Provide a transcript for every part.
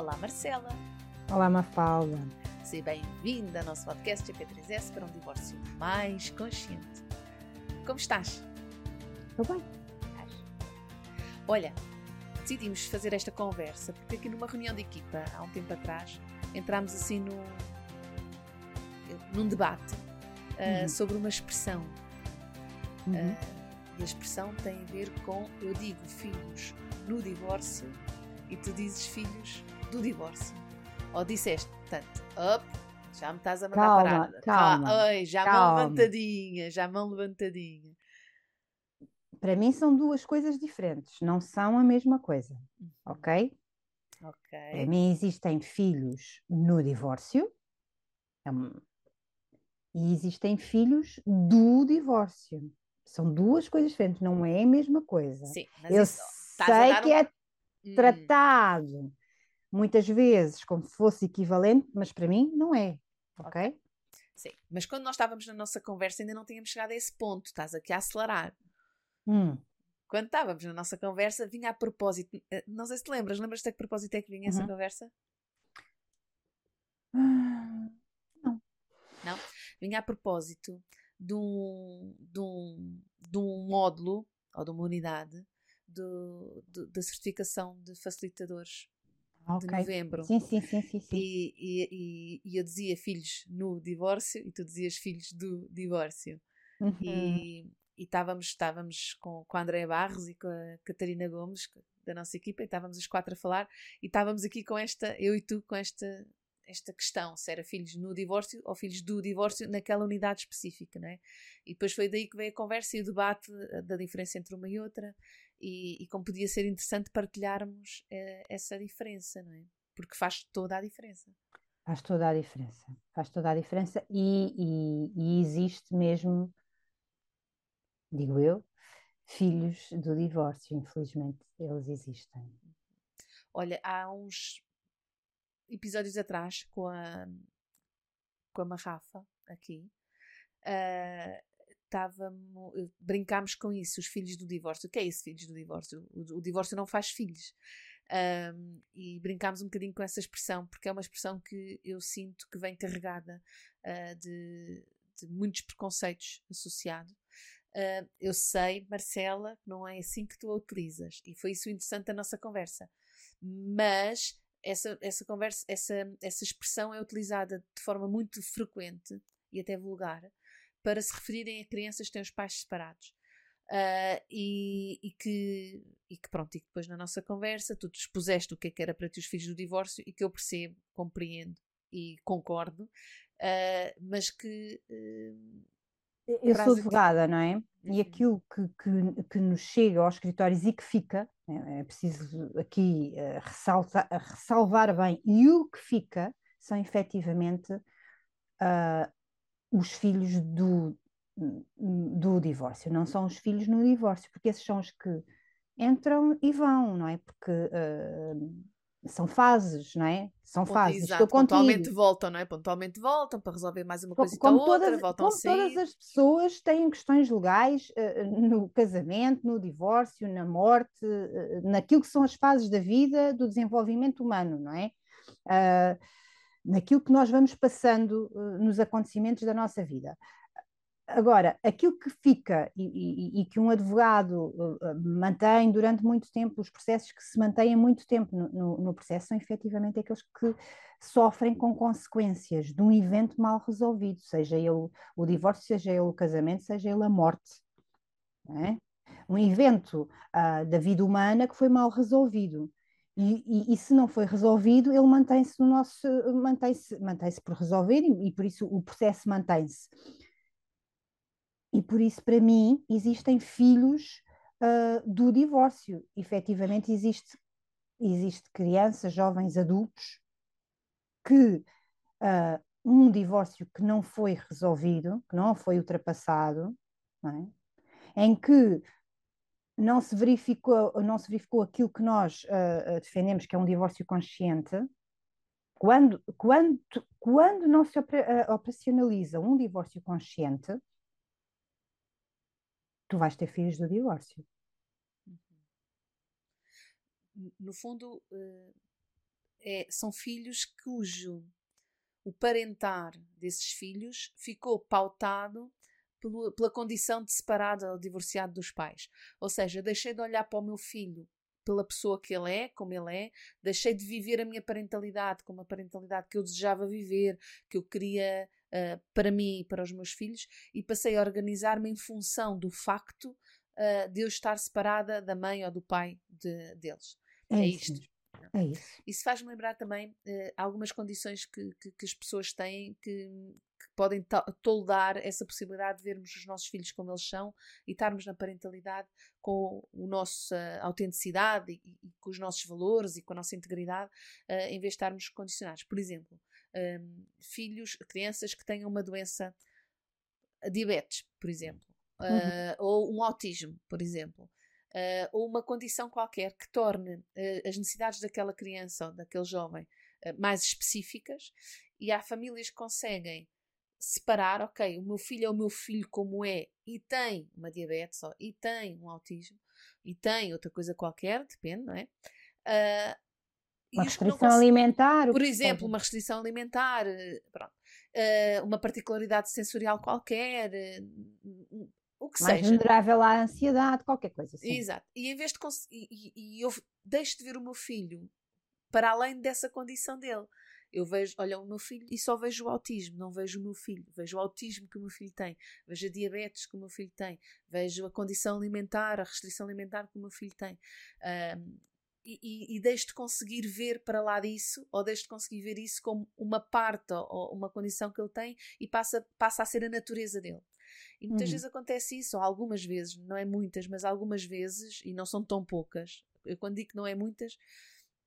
Olá Marcela! Olá Mafalda! Seja bem-vinda ao nosso podcast GP3S para um divórcio mais consciente. Como estás? Estou bem. Olha, decidimos fazer esta conversa porque aqui numa reunião de equipa, há um tempo atrás, entramos assim no, num debate uh, uhum. sobre uma expressão. Uhum. Uh, e a expressão tem a ver com, eu digo filhos no divórcio e tu dizes filhos do divórcio. Ou disseste, portanto, já me estás a mandar calma, parar. Calma, Oi, já calma. mão levantadinha, já mão levantadinha para mim são duas coisas diferentes, não são a mesma coisa, uhum. ok? Ok. Para mim existem filhos no divórcio é e existem filhos do divórcio. São duas coisas diferentes, não é a mesma coisa. Sim, mas Eu sei que um... é hum. tratado muitas vezes como se fosse equivalente, mas para mim não é, ok? okay. Sim, mas quando nós estávamos na nossa conversa ainda não tínhamos chegado a esse ponto, estás aqui a acelerar. Hum. Quando estávamos na nossa conversa, vinha a propósito. Eh, não sei se te lembras, lembras-te a que propósito é que vinha essa uhum. conversa? não. Não? Vinha a propósito de um, de um, de um módulo ou de uma unidade da certificação de facilitadores okay. de novembro. Sim, sim, sim, sim, sim. E, e, e, eu dizia filhos no divórcio e tu dizias filhos do divórcio. Uhum. E, e estávamos, estávamos com, com a Andréa Barros e com a Catarina Gomes, da nossa equipa, e estávamos os quatro a falar, e estávamos aqui com esta, eu e tu, com esta, esta questão, se era filhos no divórcio ou filhos do divórcio naquela unidade específica, não é? E depois foi daí que veio a conversa e o debate da diferença entre uma e outra, e, e como podia ser interessante partilharmos eh, essa diferença, não é? Porque faz toda a diferença. Faz toda a diferença, faz toda a diferença e, e, e existe mesmo digo eu, filhos do divórcio, infelizmente eles existem. Olha, há uns episódios atrás com a com a Marrafa aqui uh, brincámos com isso, os filhos do divórcio. O que é isso, filhos do divórcio? O, o divórcio não faz filhos. Um, e brincámos um bocadinho com essa expressão, porque é uma expressão que eu sinto que vem carregada uh, de, de, muitos preconceitos associados. Uh, eu sei, Marcela, que não é assim que tu a utilizas. E foi isso o interessante da nossa conversa. Mas essa, essa conversa, essa, essa expressão é utilizada de forma muito frequente e até vulgar para se referirem a crianças que têm os pais separados. Uh, e, e, que, e que pronto, e que depois na nossa conversa tu expuseste o que é que era para ti os filhos do divórcio e que eu percebo, compreendo e concordo, uh, mas que uh, eu sou advogada, não é? E uhum. aquilo que, que, que, nos chega aos escritórios e que fica, é, é preciso aqui ressaltar, ressalvar bem, e o que fica são efetivamente os filhos do, do divórcio, não são os filhos no divórcio, porque esses são os que entram e vão, não é? Porque uh, são fases, não é? São fases. Exato, pontualmente voltam, não é? Pontualmente voltam para resolver mais uma coisa como, outra, todas, voltam como todas as pessoas têm questões legais uh, no casamento, no divórcio, na morte, uh, naquilo que são as fases da vida, do desenvolvimento humano, não é? Uh, naquilo que nós vamos passando nos acontecimentos da nossa vida. Agora, aquilo que fica e, e, e, que um advogado uh, mantém durante muito tempo, os processos que se mantêm muito tempo no, no, no, processo são efetivamente aqueles que sofrem com consequências de um evento mal resolvido, seja ele o divórcio, seja ele o casamento, seja ele a morte. É? Um evento uh, da vida humana que foi mal resolvido. E, e, e, se não foi resolvido, ele mantém-se no nosso mantém-se mantém por resolver e, e por isso o processo mantém-se. E por isso, para mim, existem filhos uh, do divórcio. Efetivamente, existe existe crianças, jovens, adultos que uh, um divórcio que não foi resolvido, que não foi ultrapassado, não é? em que não se verificou, não se verificou aquilo que nós uh, defendemos, que é um divórcio consciente, quando, quando, quando não se operacionaliza um divórcio consciente, tu vais ter filhos do divórcio. Uhum. No fundo, é, são filhos cujo o parentar desses filhos ficou pautado pelo, pela condição de separado ou divorciado dos pais. Ou seja, deixei de olhar para o meu filho pela pessoa que ele é, como ele é, deixei de viver a minha parentalidade como a parentalidade que eu desejava viver, que eu queria uh, para mim e para os meus filhos, e passei a organizar-me em função do facto uh, de eu estar separada da mãe ou do pai de, deles. É, é isto. É isso. Isso faz-me lembrar também uh, algumas condições que, que, que, as pessoas têm que, que podem toldar essa possibilidade de vermos os nossos filhos como eles são e estarmos na parentalidade com a nossa autenticidade e, e, com os nossos valores e com a nossa integridade, uh, em vez de estarmos condicionados. Por exemplo, um, ehm, filhos, crianças que tenham uma doença, diabetes, por exemplo, uh, uhum. ou um autismo, por exemplo uh, ou uma condição qualquer que torne uh, as necessidades daquela criança ou daquele jovem uh, mais específicas, e há famílias que conseguem separar, ok, o meu filho é o meu filho como é e tem uma diabetes ou, e tem um autismo e tem outra coisa qualquer, depende, não é? Uma restrição alimentar. Por exemplo, uma restrição alimentar, pronto, uma particularidade sensorial qualquer, o que mais seja. vulnerável à ansiedade, qualquer coisa assim. Exato. E em vez de e, e, eu deixo de ver o meu filho para além dessa condição dele. Eu vejo, olha, o meu filho e só vejo o autismo, não vejo o meu filho. Vejo o autismo que o meu filho tem, vejo a diabetes que o meu filho tem, vejo a condição alimentar, a restrição alimentar que o meu filho tem. Um, e, e, e deixo de conseguir ver para lá disso, ou deixo de conseguir ver isso como uma parte ou uma condição que ele tem e passa, passa a ser a natureza dele. E muitas uhum. vezes acontece isso, ou algumas vezes, não é muitas, mas algumas vezes, e não são tão poucas. Eu quando digo que não é muitas,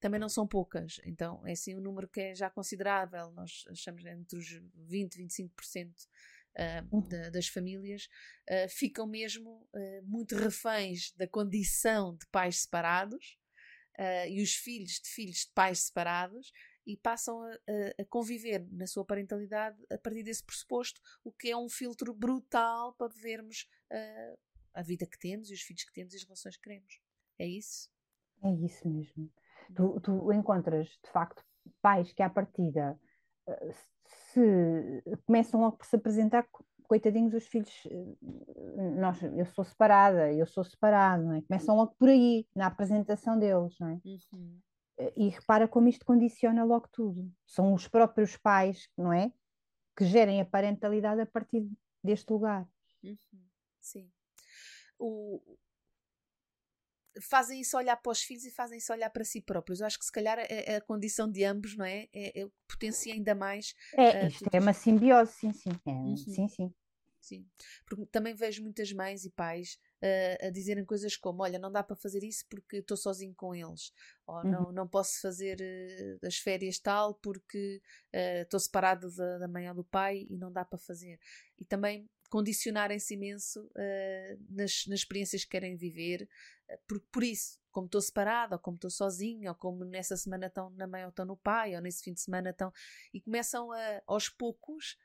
também não são poucas. Então é assim um número que é já considerável. Nós achamos entre os 20 e 25% uh, uhum. das famílias uh, ficam mesmo uh, muito reféns da condição de pais separados. E os filhos de filhos de pais separados e passam a, a, conviver na sua parentalidade a partir desse pressuposto, o que é um filtro brutal para vermos uh, a vida que temos e os filhos que temos e as relações que queremos. É isso? É isso mesmo. Tu, tu encontras, de facto, pais que à partida uh, se começam logo por se apresentar coitadinhos os filhos, eh, nós, eu sou separada, eu sou separado, não é? Começam logo por aí, na apresentação deles, não é? Uhum e repara como isto condiciona logo tudo. São os próprios pais, não é? Que gerem a parentalidade a partir deste lugar. Uhum. Sim. O... Fazem isso olhar para os filhos e fazem isso olhar para si próprios. Eu acho que se calhar é, é a condição de ambos, não é? É, é potencia ainda mais. É, uh, isto é uma simbiose, sim, sim. É, uhum. Sim, sim. Sim. Porque também vejo muitas mães e pais uh, a dizerem coisas como: Olha, não dá para fazer isso porque estou sozinho com eles, ou uhum. não, não posso fazer uh, as férias tal porque uh, estou separado da, da mãe ou do pai e não dá para fazer. E também condicionarem-se imenso nas, nas experiências que querem viver, por, por isso, como estou separada, ou como estou sozinha, ou como nessa semana estão na mãe ou estão no pai, ou nesse fim de semana estão. E começam a, aos poucos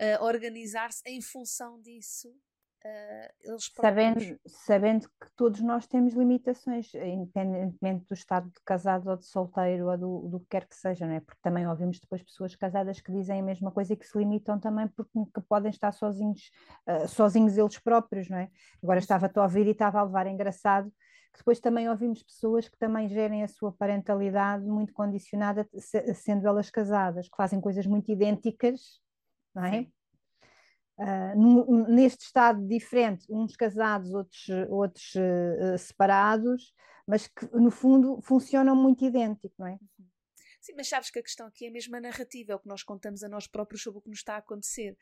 uh, organizar-se em função disso. Uh, eles sabendo, sabendo que todos nós temos limitações, independentemente do estado de casado ou de solteiro ou do, do que quer que seja, não é? Porque também ouvimos depois pessoas casadas que dizem a mesma coisa e que se limitam também porque podem estar sozinhos, uh, sozinhos eles próprios, não é? Agora estava-te a ouvir e estava a levar engraçado que depois também ouvimos pessoas que também gerem a sua parentalidade muito condicionada, sendo elas casadas, que fazem coisas muito idênticas não é? Uh, neste estado diferente, uns casados, outros, outros uh, separados, mas que no fundo funcionam muito idêntico, não é? Uhum. Sim, mas sabes que a questão aqui é mesmo a narrativa, é o que nós contamos a nós próprios sobre o que nos está a acontecer.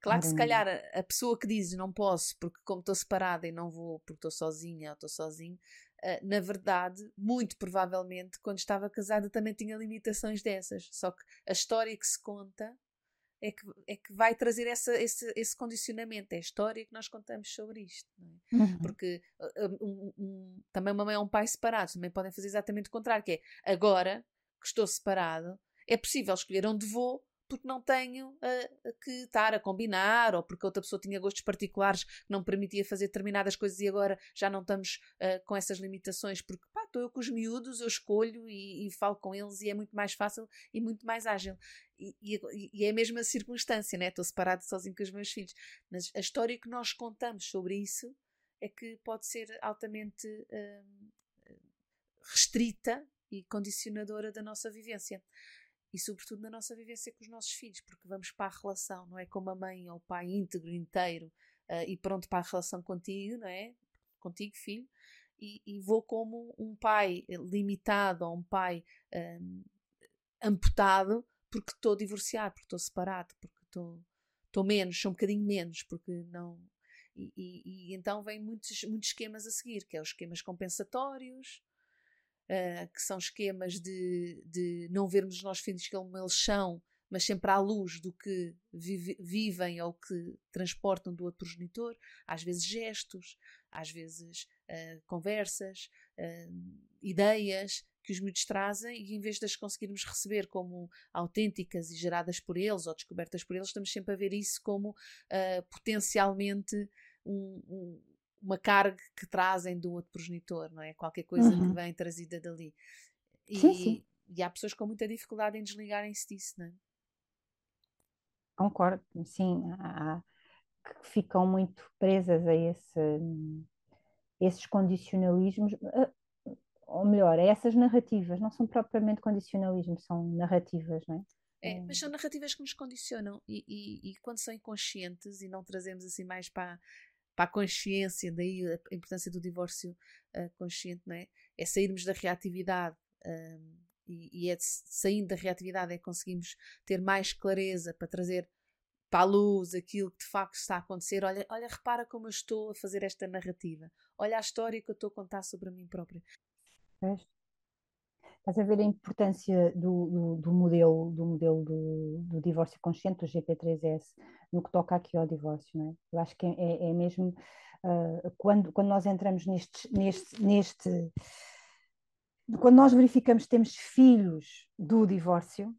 Claro que se calhar a, a pessoa que diz não posso porque como estou separada e não vou porque estou sozinha ou estou sozinho, uh, na verdade, muito provavelmente, quando estava casada, também tinha limitações dessas. Só que a história que se conta é que, é que vai trazer essa, esse, esse condicionamento. É a história que nós contamos sobre isto. É? Uhum. Porque um, um, também uma mãe é um pai separado, também podem fazer exatamente o contrário, que é agora que estou separado, é possível escolher onde vou porque não tenho uh, que estar a combinar ou porque outra pessoa tinha gostos particulares que não permitia fazer determinadas coisas e agora já não estamos uh, com essas limitações porque pá, estou eu com os miúdos, eu escolho e, e, falo com eles e é muito mais fácil e muito mais ágil. E, e, e é a mesma circunstância, né? estou separado sozinho com os meus filhos. Mas a história que nós contamos sobre isso é que pode ser altamente uh, restrita e condicionadora da nossa vivência e sobretudo na nossa vivência com os nossos filhos, porque vamos para a relação, não é como a mãe ou o pai íntegro, inteiro uh, e pronto para a relação contigo, não é? Contigo, filho, e, e vou como um pai limitado ou um pai um, amputado porque estou divorciado, porque estou separado, porque estou, estou menos, sou um bocadinho menos, porque não. E, e, e então vem muitos, muitos esquemas a seguir, que é os esquemas compensatórios, uh, que são esquemas de, de não vermos os nossos filhos como eles são, mas sempre à luz do que vive, vivem ou que transportam do outro progenitor, às vezes gestos, às vezes uh, conversas, uh, ideias que os miúdos trazem e em vez de as conseguirmos receber como autênticas e geradas por eles ou descobertas por eles, estamos sempre a ver isso como uh, potencialmente um, um, uma carga que trazem do outro progenitor, não é? Qualquer coisa uhum. que vem trazida dali. E, sim, sim. e há pessoas com muita dificuldade em desligarem-se disso, não é? Concordo, sim. Há, que ficam muito presas a esse, esses condicionalismos, ou melhor, a essas narrativas. Não são propriamente condicionalismos, são narrativas, não é? É, mas são narrativas que nos condicionam e, e, e, quando são inconscientes e não trazemos assim mais para, para a consciência, daí a importância do divórcio uh, consciente, não é? É sairmos da reatividade um, e, e, é saindo da reatividade é conseguimos ter mais clareza para trazer para a luz aquilo que de facto está a acontecer. Olha, olha, repara como eu estou a fazer esta narrativa. Olha a história que eu estou a contar sobre mim própria. Estás a ver a importância do, do, do modelo, do, modelo do, do, divórcio consciente, do GP3S, no que toca aqui ao divórcio, não é? Eu acho que é, é, é mesmo uh, quando, quando nós entramos neste, neste, neste. Quando nós verificamos que temos filhos do divórcio,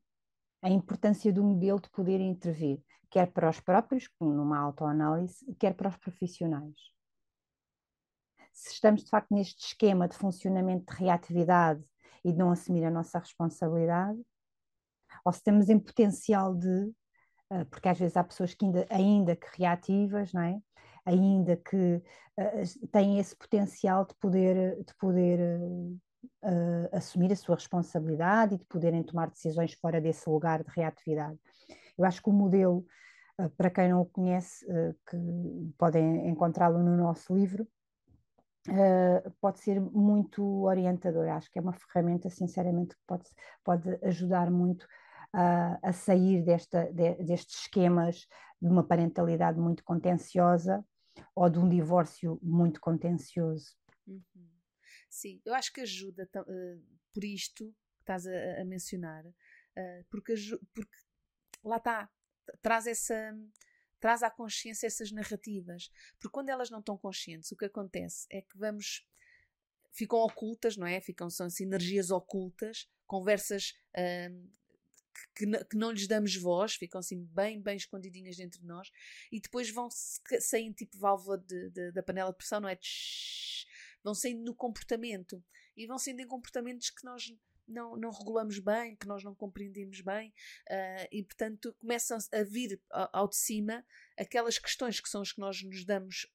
a importância do modelo de poder intervir, quer para os próprios, numa autoanálise, quer para os profissionais. Se estamos de facto neste esquema de funcionamento de reatividade e não assumir a nossa responsabilidade, ou se temos em potencial de, eh, porque às vezes há pessoas que ainda, ainda que reativas, não é? ainda que uh, têm esse potencial de poder, de poder uh, assumir a sua responsabilidade e de poderem tomar decisões fora desse lugar de reatividade. Eu acho que o modelo, uh, para quem não o conhece, que podem encontrá-lo no nosso livro, Uh, pode ser muito orientador. Acho que é uma ferramenta, sinceramente, que pode, pode ajudar muito uh, a sair desta, de, destes esquemas de uma parentalidade muito contenciosa ou de um divórcio muito contencioso. Uhum. Sim, eu acho que ajuda uh, por isto que estás a, a mencionar, porque, porque lá está, traz essa traz à consciência essas narrativas. Porque quando elas não estão conscientes, o que acontece é que vamos. ficam ocultas, não é? Ficam, são assim, energias ocultas, conversas hum, que, que, não lhes damos voz, ficam assim bem, bem escondidinhas dentro de nós, e depois vão saindo tipo válvula de, de, da panela de pressão, não é? vão saindo no comportamento. E vão saindo em comportamentos que nós não, não regulamos bem, que nós não compreendemos bem, uh, e portanto começam a vir ao de cima aquelas questões que são as que nós nos damos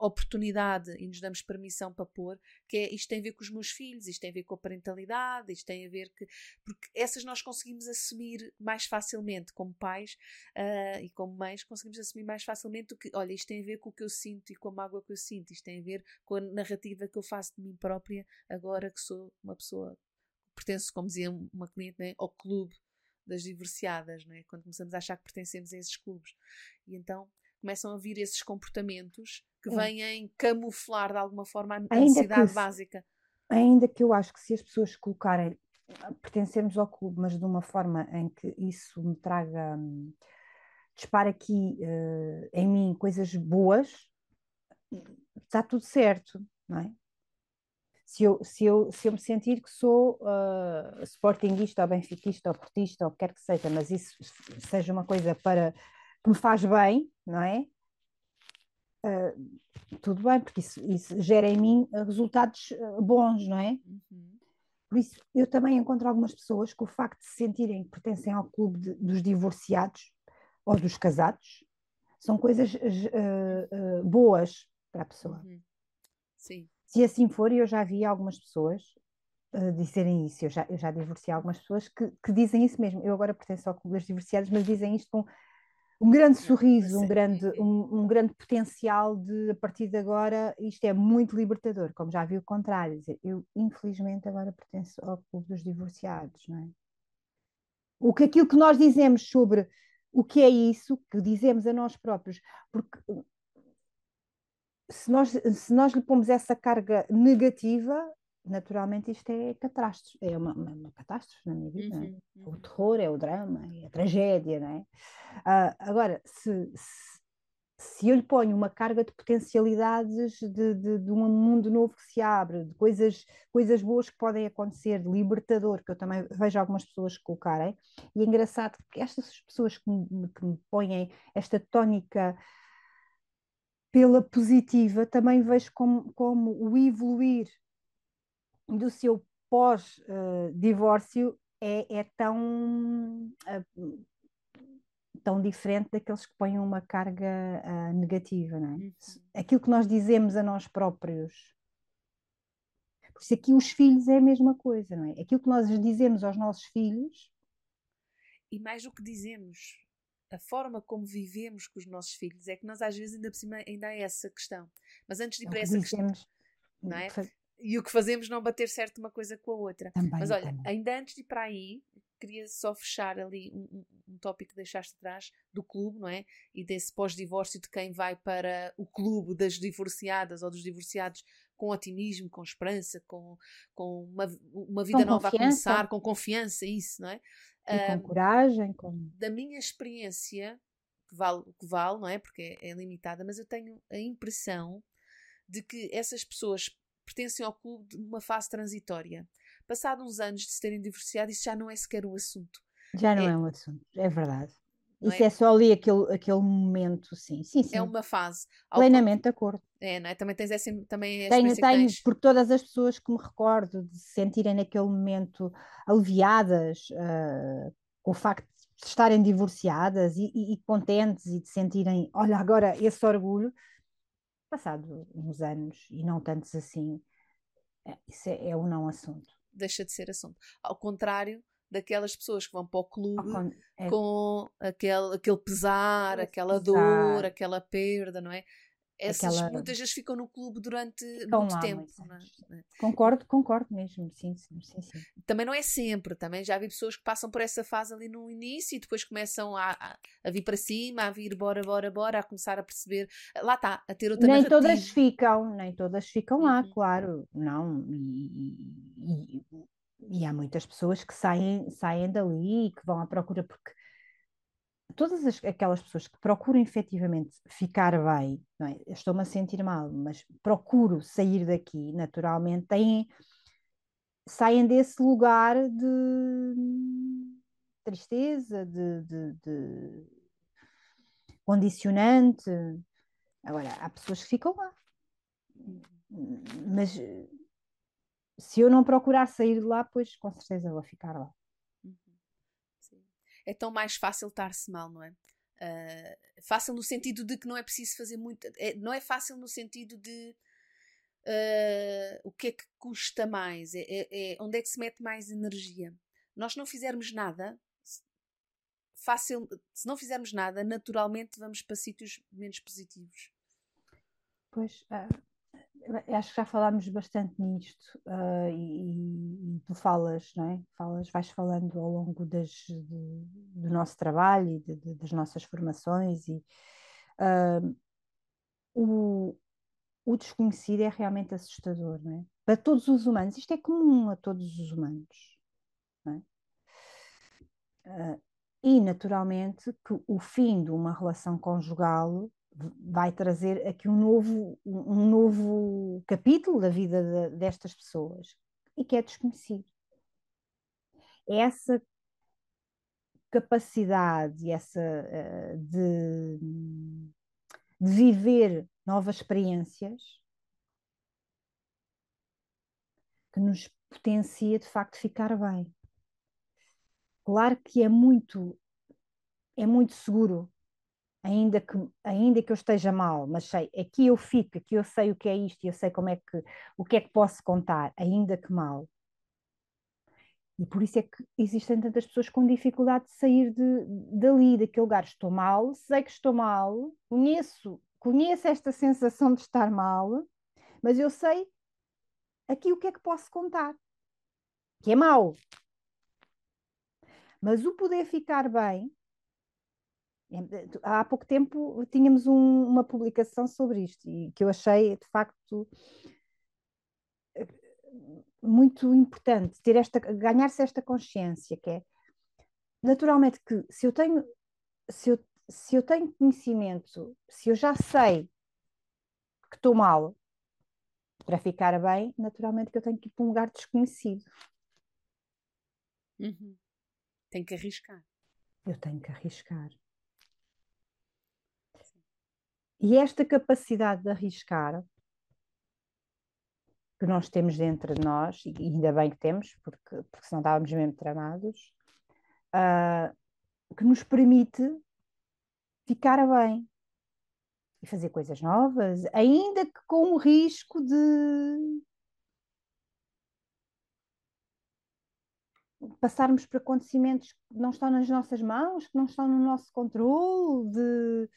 oportunidade e nos damos permissão para pôr, que é isto tem a ver com os meus filhos, isto tem a ver com a parentalidade, isto tem a ver que. Porque essas nós conseguimos assumir mais facilmente como pais uh, e como mães, conseguimos assumir mais facilmente do que, olha, isto tem a ver com o que eu sinto e com a mágoa que eu sinto, isto tem a ver com a narrativa que eu faço de mim própria agora que sou uma pessoa pertenço, como dizia uma cliente, né, ao clube das divorciadas, não é? quando começamos a achar que pertencemos a esses clubes. E então começam a vir esses comportamentos que é. vêm camuflar de alguma forma a necessidade básica. Ainda que eu acho que se as pessoas colocarem pertencermos ao clube, mas de uma forma em que isso me traga, hum, dispara aqui uh, em mim coisas boas, está tudo certo, não é? Se eu, se eu, se eu me sentir que sou uh, sportinguista ou benfiquista ou portista ou o que quer que seja, mas isso seja uma coisa para que me faz bem, não é? Uh, tudo bem, porque isso, isso, gera em mim resultados bons, não é? Uhum. Por isso, eu também encontro algumas pessoas que o facto de se sentirem que pertencem ao clube de, dos divorciados ou dos casados são coisas uh, uh, boas para a pessoa. Uhum. Sim. Se assim for, eu já vi algumas pessoas uh, dizerem isso. Eu já, eu já divorciei algumas pessoas que, que dizem isso mesmo. Eu agora pertenço ao clube dos divorciados, mas dizem isto com um grande sorriso, um grande, um, um, grande potencial de, a partir de agora, isto é muito libertador, como já vi o contrário. Eu, infelizmente, agora pertenço ao clube dos divorciados, não é? O que aquilo que nós dizemos sobre o que é isso, que dizemos a nós próprios, porque se nós, se nós lhe pomos essa carga negativa, naturalmente isto é catástrofe, é uma, uma, uma catástrofe na minha vida. É? Uhum, uhum. O terror é o drama, é a tragédia, não é? Uh, agora, se, se, se, eu lhe ponho uma carga de potencialidades de, de, de, um mundo novo que se abre, de coisas, coisas boas que podem acontecer, de libertador, que eu também vejo algumas pessoas colocarem, e é engraçado que estas pessoas que me, que me põem esta tónica pela positiva, também vejo como, como o evoluir do seu pós-divórcio é, é, tão, uh, tão diferente daqueles que põem uma carga uh, negativa, não é? Uhum. Aquilo que nós dizemos a nós próprios. Por isso aqui os filhos é a mesma coisa, não é? Aquilo que nós dizemos aos nossos filhos. E mais do que dizemos, a forma como vivemos com os nossos filhos é que nós às vezes ainda por cima ainda há essa questão. Mas antes de ir para essa questão, não é? e o que fazemos não bater certo uma coisa com a outra. Também, Mas olha, também. ainda antes de ir para aí, queria só fechar ali um, um, um tópico que deixaste atrás do clube, não é? E desse pós-divórcio de quem vai para o clube das divorciadas ou dos divorciados com otimismo, com esperança, com, com uma, uma vida com nova confiança. a começar, com confiança, isso, não é? E um, com coragem. Com... Da minha experiência, que vale o que vale, não é? Porque é, é limitada, mas eu tenho a impressão de que essas pessoas pertencem ao clube de uma fase transitória. Passado uns anos de se terem divorciado, isso já não é sequer um assunto. Já não é, é um assunto, é verdade. Isso é? é? só ali aquele, aquele momento, sim, sim, sim. É uma fase. Plenamente de acordo. É, não é? Também tens essa, também tenho, tenho, porque todas as pessoas que me recordo de se sentirem naquele momento aliviadas uh, com o facto de estarem divorciadas e, e, e, contentes e de sentirem, olha, agora esse orgulho, passado uns anos e não tantos assim, é, isso é, é um não assunto. Deixa de ser assunto. Ao contrário daquelas pessoas que vão para o clube com, é, com aquele, aquele pesar, aquela pesar. dor, aquela perda, não é? essas Aquela... muitas vezes ficam no clube durante ficam muito tempo. É? é? Concordo, concordo mesmo, sim, sim, sim, sim, Também não é sempre, também já vi pessoas que passam por essa fase ali no início e depois começam a, a, a vir para cima, a vir bora, bora, bora, a começar a perceber, lá está, a ter outra Nem narrativa. todas ficam, nem todas ficam lá, uhum. claro, não, e, e, e, há muitas pessoas que saem, saem dali e que vão à procura porque todas as, aquelas pessoas que procuram efetivamente ficar bem, é? estou-me a sentir mal, mas procuro sair daqui naturalmente, têm, saem desse lugar de tristeza, de, de, de condicionante. Agora, há pessoas que ficam lá, mas se eu não procurar sair de lá, pois com certeza vou ficar lá é tão mais fácil estar-se mal, não é? Uh, fácil no sentido de que não é preciso fazer muito. É, não é fácil no sentido de uh, o que é que custa mais, é, é, é, onde é que se mete mais energia. Nós não fizermos nada, fácil, se não fizermos nada, naturalmente vamos para sítios menos positivos. Pois, uh, acho que já falámos bastante nisto uh, e, e, tu falas, não é? Falas, vais falando ao longo das, de, do nosso trabalho e de, de, das nossas formações e uh, o, o desconhecido é realmente assustador, não é? Para todos os humanos, isto é comum a todos os humanos. Não é? Uh, e, naturalmente, que o fim de uma relação conjugal vai trazer aqui um novo, um novo capítulo da vida de, destas pessoas e que é desconhecido. Essa capacidade essa, uh, de, de viver novas experiências que nos potencia de facto ficar bem. Claro que é muito é muito seguro, ainda que ainda que eu esteja mal, mas sei, aqui eu fico, aqui eu sei o que é isto, eu sei como é que o que é que posso contar, ainda que mal. E por isso é que existem tantas pessoas com dificuldade de sair de, dali, daquele lugar. Estou mal, sei que estou mal, conheço, conheço esta sensação de estar mal, mas eu sei aqui o que é que posso contar, que é mau. Mas o poder ficar bem. Há pouco tempo tínhamos um, uma publicação sobre isto e que eu achei de facto muito importante ter esta ganhar-se esta consciência que é naturalmente que se eu tenho se eu, se eu tenho conhecimento se eu já sei que estou mal para ficar bem naturalmente que eu tenho que ir para um lugar desconhecido. Uhum. tem que arriscar. Eu tenho que arriscar e esta capacidade de arriscar que nós temos dentro de nós, e ainda bem que temos, porque, porque senão estávamos mesmo tramados, uh, que nos permite ficar bem e fazer coisas novas, ainda que com o risco de passarmos por acontecimentos que não estão nas nossas mãos, que não estão no nosso controle, de,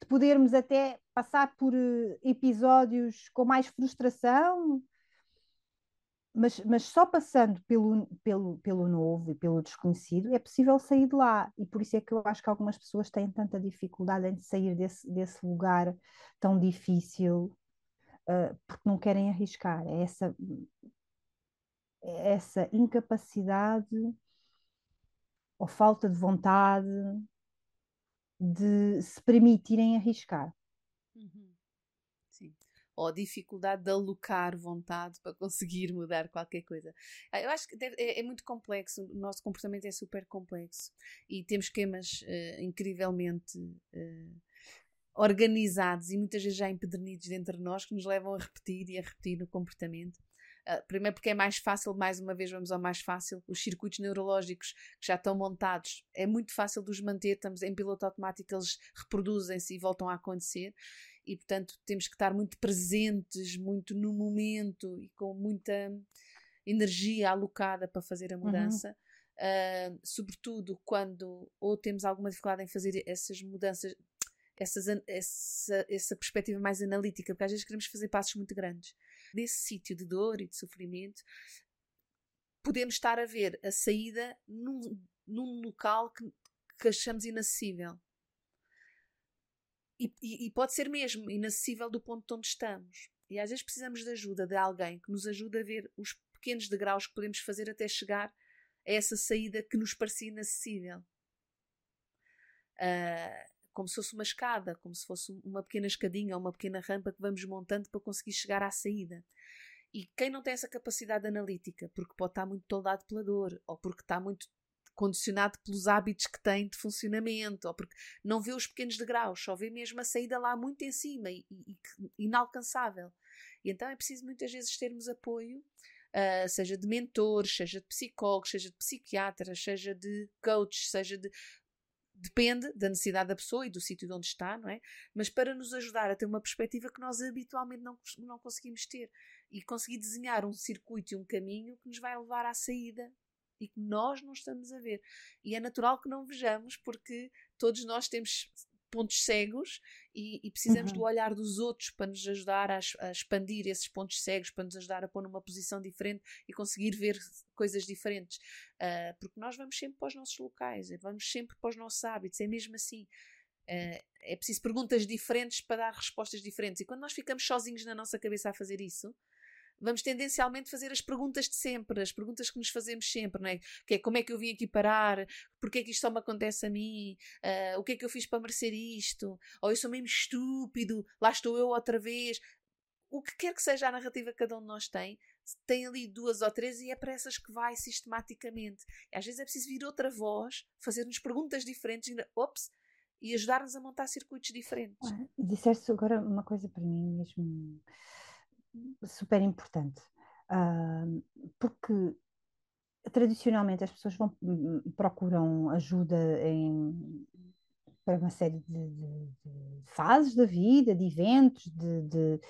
de podermos até passar por eh, episódios com mais frustração, mas, mas só passando pelo, pelo, pelo novo e pelo desconhecido é possível sair de lá. E por isso é que eu acho que algumas pessoas têm tanta dificuldade em sair desse, desse lugar tão difícil, uh, porque não querem arriscar. É essa, é essa incapacidade ou falta de vontade de se permitirem arriscar. Uhum ou dificuldade de alocar vontade para conseguir mudar qualquer coisa. Ah, eu acho que deve, é, é, muito complexo, o nosso comportamento é super complexo e temos esquemas uh, incrivelmente uh, organizados e muitas vezes já empedernidos dentro de nós que nos levam a repetir e a repetir no comportamento. Uh, primeiro porque é mais fácil, mais uma vez vamos ao mais fácil, os circuitos neurológicos que já estão montados, é muito fácil de os manter, estamos em piloto automático, eles reproduzem-se e voltam a acontecer e portanto temos que estar muito presentes, muito no momento e com muita energia alocada para fazer a uhum. mudança. Uhum. Uh, sobretudo quando ou temos alguma dificuldade em fazer essas mudanças, essas, essa, essa perspectiva mais analítica, porque às vezes queremos fazer passos muito grandes. Nesse sítio de dor e de sofrimento, podemos estar a ver a saída num, num local que, que achamos inacessível. E, e, e, pode ser mesmo inacessível do ponto onde estamos. E às vezes precisamos de ajuda de alguém que nos ajude a ver os pequenos degraus que podemos fazer até chegar a essa saída que nos parecia inacessível. Uh, como se fosse uma escada, como se fosse uma pequena escadinha ou uma pequena rampa que vamos montando para conseguir chegar à saída. E quem não tem essa capacidade analítica, porque pode estar muito toldado pela dor, ou porque está muito condicionado pelos hábitos que tem de funcionamento, ou porque não vê os pequenos degraus, só vê mesmo a saída lá muito em cima e, e, e inalcançável. E então é preciso muitas vezes termos apoio, uh, seja de mentores, seja de psicólogos, seja de psiquiatras, seja de coaches, seja de. Depende da necessidade da pessoa e do sítio onde está, não é? Mas para nos ajudar a ter uma perspectiva que nós habitualmente não, não conseguimos ter e conseguir desenhar um circuito e um caminho que nos vai levar à saída e que nós não estamos a ver. E é natural que não vejamos, porque todos nós temos pontos cegos e, e precisamos uhum. do olhar dos outros para nos ajudar a, a, expandir esses pontos cegos, para nos ajudar a pôr numa posição diferente e conseguir ver coisas diferentes. Uh, porque nós vamos sempre para os nossos locais, vamos sempre para os nossos hábitos, é mesmo assim. Uh, é preciso perguntas diferentes para dar respostas diferentes. E quando nós ficamos sozinhos na nossa cabeça a fazer isso, vamos tendencialmente fazer as perguntas de sempre, as perguntas que nos fazemos sempre, não é? Que é como é que eu vim aqui parar? Porquê é que isto só me acontece a mim? Uh, o que é que eu fiz para merecer isto? Ou eu sou mesmo estúpido, lá estou eu outra vez. O que quer que seja a narrativa que cada um de nós tem, tem ali duas ou três e é para essas que vai sistematicamente. E às vezes é preciso vir outra voz, fazer-nos perguntas diferentes, ainda, ops, e ajudar-nos a montar circuitos diferentes. disseste agora uma coisa para mim mesmo super importante, porque tradicionalmente as pessoas vão, hum, procuram ajuda em, para uma série de, de, de, fases da vida, de eventos, de,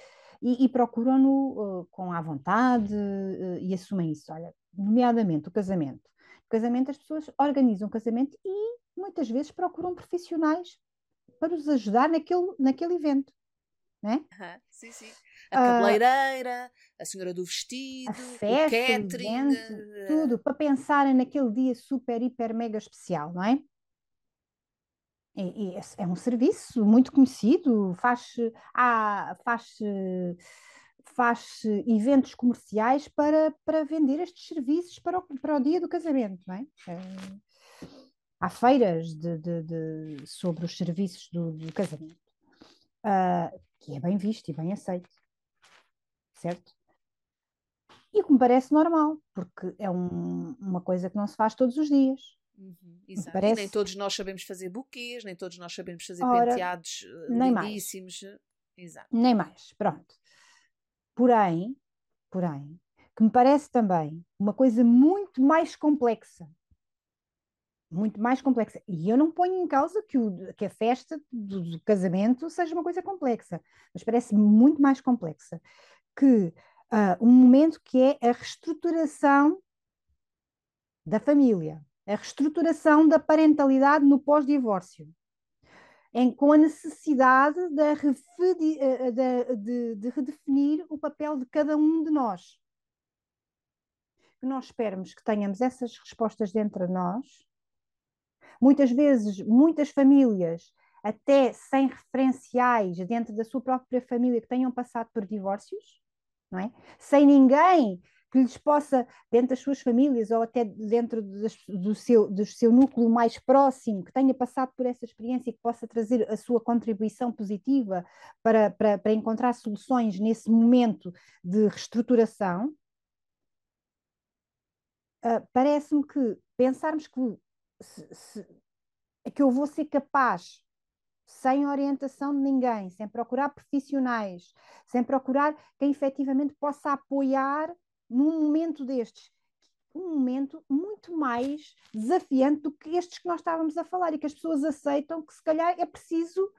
e, e procuram-no uh, com à vontade uh, e assumem isso. Olha, nomeadamente o casamento. O casamento, as pessoas organizam o casamento e muitas vezes procuram profissionais para os ajudar naquele, naquele evento. Né? Uhum, sim, sim. A cabeleireira, uh, a senhora do vestido, a festa, o catering. O evento, uh... Tudo, para pensarem naquele dia super, hiper, mega especial, não é? E, e é um serviço muito conhecido, faz, há, faz, faz eventos comerciais para, para vender estes serviços para o, para o dia do casamento, não é? é há feiras de, de, de, sobre os serviços do, do casamento, uh, que é bem visto e bem aceito, certo? E que me parece normal, porque é um, uma coisa que não se faz todos os dias. Uhum, parece... nem todos nós sabemos fazer buquês, nem todos nós sabemos fazer Ora, penteados eh, nem lindíssimos. Mais. Exato. Nem mais, pronto. Porém, porém, que me parece também uma coisa muito mais complexa. Muito mais complexa. E eu não ponho em causa que, o, que a festa do, do casamento seja uma coisa complexa, mas parece muito mais complexa que uh, um momento que é a reestruturação da família a reestruturação da parentalidade no pós-divórcio, com a necessidade de, eh, de, de, de, redefinir o papel de cada um de nós. Que nós esperamos que tenhamos essas respostas dentro de nós. Muitas vezes, muitas famílias, até sem referenciais dentro da sua própria família, que tenham passado por divórcios, não é? sem ninguém que lhes possa, dentro das suas famílias ou até dentro das, do, seu, do seu núcleo mais próximo, que tenha passado por essa experiência e que possa trazer a sua contribuição positiva para, para, para encontrar soluções nesse momento de reestruturação, uh, parece-me que pensarmos que, se, se, que eu vou ser capaz sem orientação de ninguém, sem procurar profissionais, sem procurar quem efetivamente possa apoiar num momento destes, um momento muito mais desafiante do que estes que nós estávamos a falar e que as pessoas aceitam que se calhar é preciso,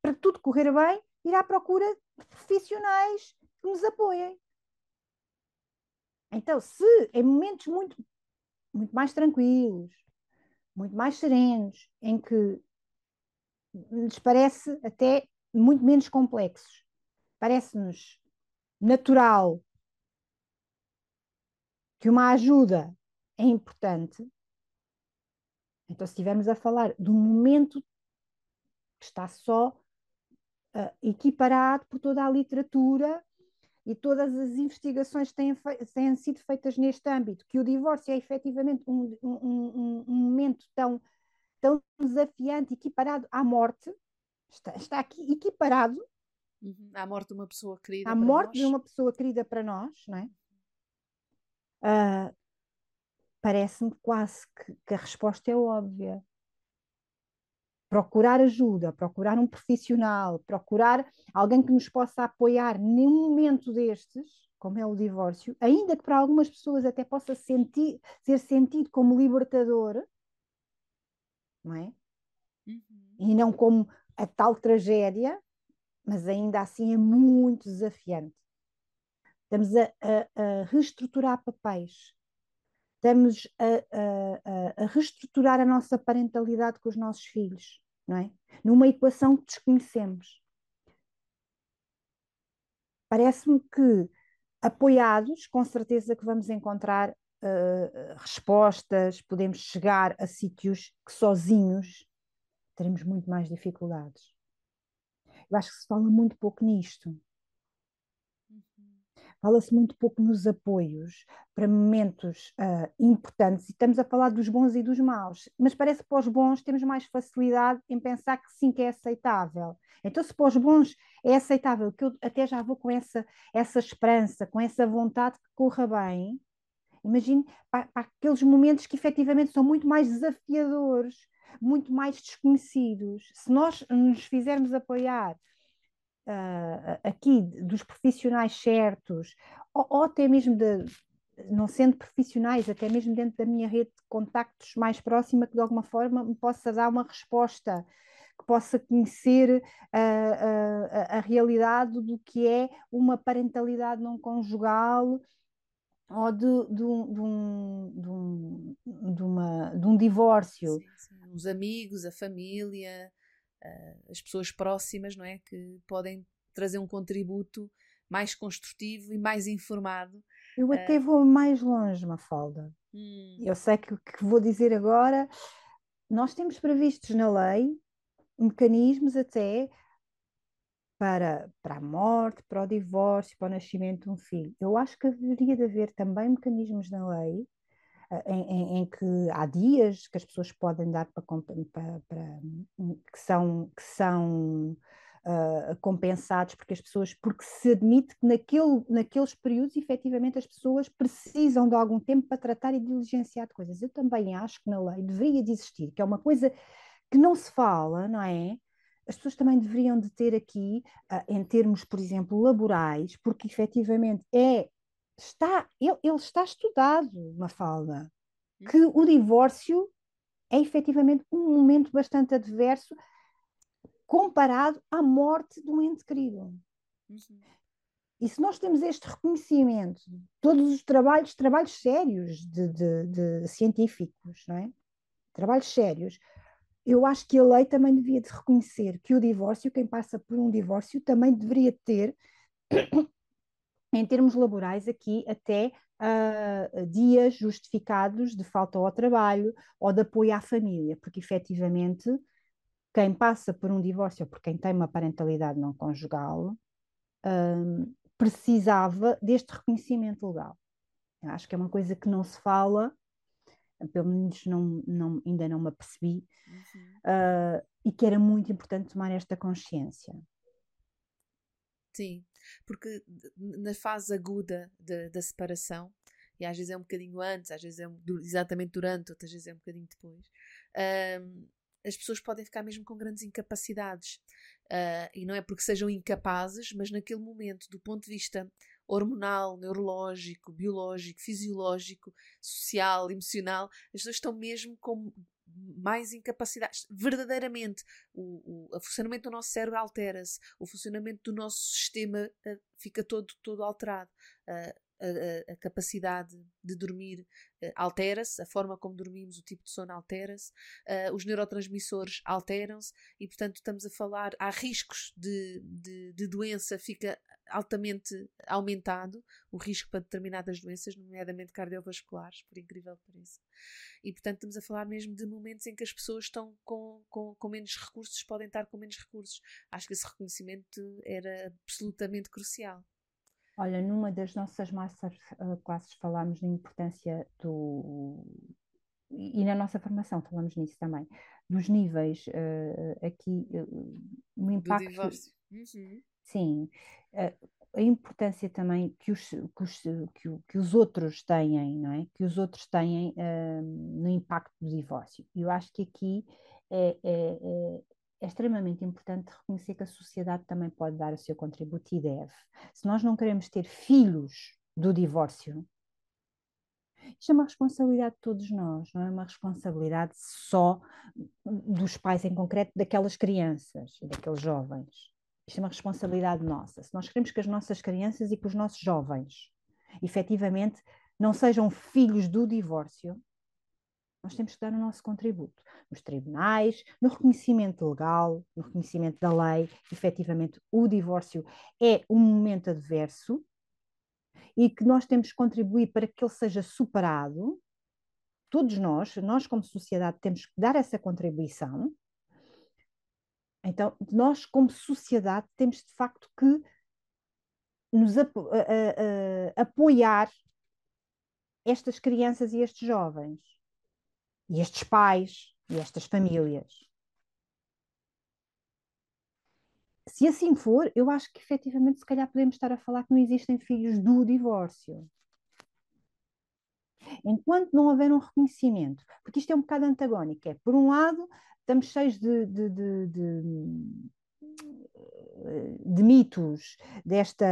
para tudo correr bem, ir à procura de profissionais que nos apoiem. Então, se em momentos muito, muito mais tranquilos, muito mais serenos, em que lhes parece até muito menos complexos, parece-nos natural que uma ajuda é importante, então se estivermos a falar de um momento que está só uh, equiparado por toda a literatura e todas as investigações que têm, têm, sido feitas neste âmbito, que o divórcio é efetivamente um, um, um, um momento tão, tão desafiante, equiparado à morte, está, está aqui equiparado uhum. à morte de uma pessoa querida. À morte nós. de uma pessoa querida para nós, não é? uh, parece-me quase que, que, a resposta é óbvia. Procurar ajuda, procurar um profissional, procurar alguém que nos possa apoiar num momento destes, como é o divórcio, ainda que para algumas pessoas até possa sentir, ser sentido como libertador, não é? Uhum. E não como a tal tragédia, mas ainda assim é muito desafiante. Estamos a, a, a reestruturar papéis, estamos a, a, reestruturar a nossa parentalidade com os nossos filhos, não é? Numa equação que desconhecemos. Parece-me que, apoiados, com certeza que vamos encontrar uh, respostas, podemos chegar a sítios que sozinhos teremos muito mais dificuldades. Eu acho que se fala muito pouco nisto. Fala-se muito pouco nos apoios para momentos uh, importantes, e estamos a falar dos bons e dos maus, mas parece que para os bons temos mais facilidade em pensar que sim, que é aceitável. Então, se para os bons é aceitável, que eu até já vou com essa, essa esperança, com essa vontade que corra bem, imagine para, para aqueles momentos que efetivamente são muito mais desafiadores, muito mais desconhecidos. Se nós nos fizermos apoiar uh, aqui dos profissionais certos, ou, ou, até mesmo de, não sendo profissionais, até mesmo dentro da minha rede de contactos mais próxima, que de alguma forma me possa dar uma resposta, que possa conhecer a, a, a realidade do que é uma parentalidade não conjugal ou de, de, de, um, de, um, de, uma, de um divórcio. Sim, sim. Os amigos, a família, uh, as pessoas próximas, não é? Que podem trazer um contributo mais construtivo e mais informado. Eu até uh, vou mais longe, Mafalda. Hum. Eu sei que o que vou dizer agora, nós temos previstos na lei mecanismos até para, para a morte, para o divórcio, para o nascimento de um filho. Eu acho que deveria de haver também mecanismos na lei em, em, em, que há dias que as pessoas podem dar para, para, para que são, que são uh, compensados porque as pessoas, porque se admite que naquele, naqueles períodos efetivamente as pessoas precisam de algum tempo para tratar e diligenciar de coisas. Eu também acho que na lei deveria de existir, que é uma coisa que não se fala, não é? As pessoas também deveriam de ter aqui, uh, em termos, por exemplo, laborais, porque efetivamente é está, ele, ele está estudado, Mafalda, hum. que o divórcio é efetivamente um momento bastante adverso comparado à morte de um ente querido. Uhum. E se nós temos este reconhecimento, todos os trabalhos, trabalhos sérios de, de, de, científicos, não é? Trabalhos sérios, eu acho que a lei também devia de reconhecer que o divórcio, quem passa por um divórcio, também deveria ter em termos laborais, aqui até uh, dias justificados de falta ao trabalho ou de apoio à família, porque efetivamente quem passa por um divórcio ou por quem tem uma parentalidade não conjugal uh, precisava deste reconhecimento legal. Eu acho que é uma coisa que não se fala, pelo menos não, não, ainda não me apercebi, uhum. uh, e que era muito importante tomar esta consciência. Sim, porque na fase aguda de, da separação, e às vezes é um bocadinho antes, às vezes é exatamente durante, outras vezes é um bocadinho depois, um, as pessoas podem ficar mesmo com grandes incapacidades. Uh, e não é porque sejam incapazes, mas naquele momento, do ponto de vista hormonal, neurológico, biológico, fisiológico, social, emocional, as pessoas estão mesmo com mais incapacidades. Verdadeiramente, o, o, o funcionamento do nosso cérebro altera-se, o funcionamento do nosso sistema uh, fica todo, todo alterado. Uh, a, a, capacidade de dormir uh, altera-se, a forma como dormimos, o tipo de sono altera-se, uh, os neurotransmissores alteram-se e, portanto, estamos a falar, há riscos de, de, de, doença, fica altamente aumentado o risco para determinadas doenças, nomeadamente cardiovasculares, por incrível que pareça. E, portanto, estamos a falar mesmo de momentos em que as pessoas estão com, com, com menos recursos, podem estar com menos recursos. Acho que esse reconhecimento era absolutamente crucial. Olha, numa das nossas master uh, classes falámos da importância do. E na nossa formação falamos nisso também, dos níveis uh, aqui, uh, no impacto. Do divórcio. Uhum. Sim, a importância também que os, que os, que, que os outros têm, não é? Que os outros têm no impacto do divórcio. Eu acho que aqui é, é, é extremamente importante reconhecer que a sociedade também pode dar o seu contributo e deve. Se nós não queremos ter filhos do divórcio, isto é uma responsabilidade de todos nós, não é uma responsabilidade só dos pais em concreto, daquelas crianças e daqueles jovens. Isto é uma responsabilidade nossa. Se nós queremos que as nossas crianças e que os nossos jovens, efetivamente, não sejam filhos do divórcio, nós temos que dar o nosso contributo nos tribunais, no reconhecimento legal, no reconhecimento da lei. Efetivamente, o divórcio é um momento adverso e que nós temos que contribuir para que ele seja superado. Todos nós, nós como sociedade, temos que dar essa contribuição. Então, nós, como sociedade, temos de facto que nos apo apoiar estas crianças e estes jovens, e estes pais, e estas famílias. Se assim for, eu acho que efetivamente, se calhar, podemos estar a falar que não existem filhos do divórcio. Enquanto não houver um reconhecimento, porque isto é um bocado antagónico, é, por um lado, estamos cheios de, de, de, de de mitos desta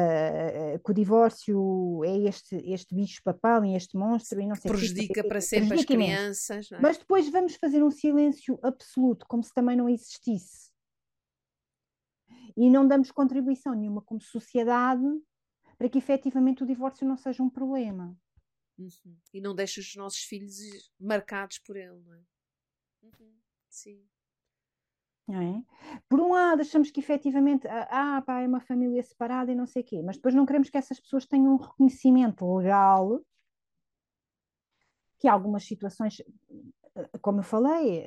que o divórcio é este, este bicho papão e este monstro e não sei prejudica que, para sempre as crianças é? mas depois vamos fazer um silêncio absoluto como se também não existisse e não damos contribuição nenhuma como sociedade para que efetivamente o divórcio não seja um problema uhum. e não deixe os nossos filhos marcados por ele não é? Uhum. sim é? Por um lado, achamos que efetivamente ah, ah, pá, é uma família separada e não sei o quê, mas depois não queremos que essas pessoas tenham um reconhecimento legal que algumas situações, como eu falei,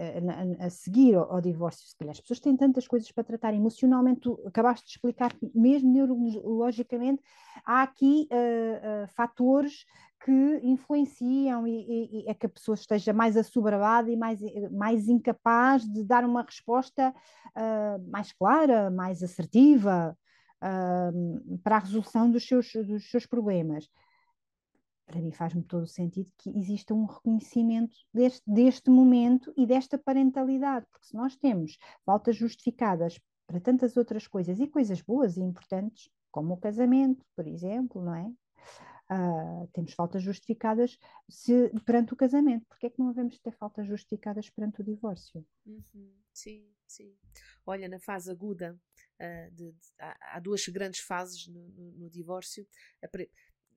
a, a seguir ao, ao, divórcio, se calhar as pessoas têm tantas coisas para tratar emocionalmente, tu acabaste de explicar que mesmo neurologicamente há aqui uh, uh, fatores que influenciam e, e, e, é que a pessoa esteja mais assoberbada e mais, mais incapaz de dar uma resposta uh, mais clara, mais assertiva uh, para a resolução dos seus, dos seus problemas. Para mim faz-me todo o sentido que exista um reconhecimento deste, deste momento e desta parentalidade, porque se nós temos faltas justificadas para tantas outras coisas e coisas boas e importantes, como o casamento, por exemplo, não é? Uh, temos faltas justificadas se, perante o casamento. Porquê é que não devemos ter faltas justificadas perante o divórcio? Uhum, sim, sim. Olha, na fase aguda, uh, de, de, há, há, duas grandes fases no, no, no divórcio.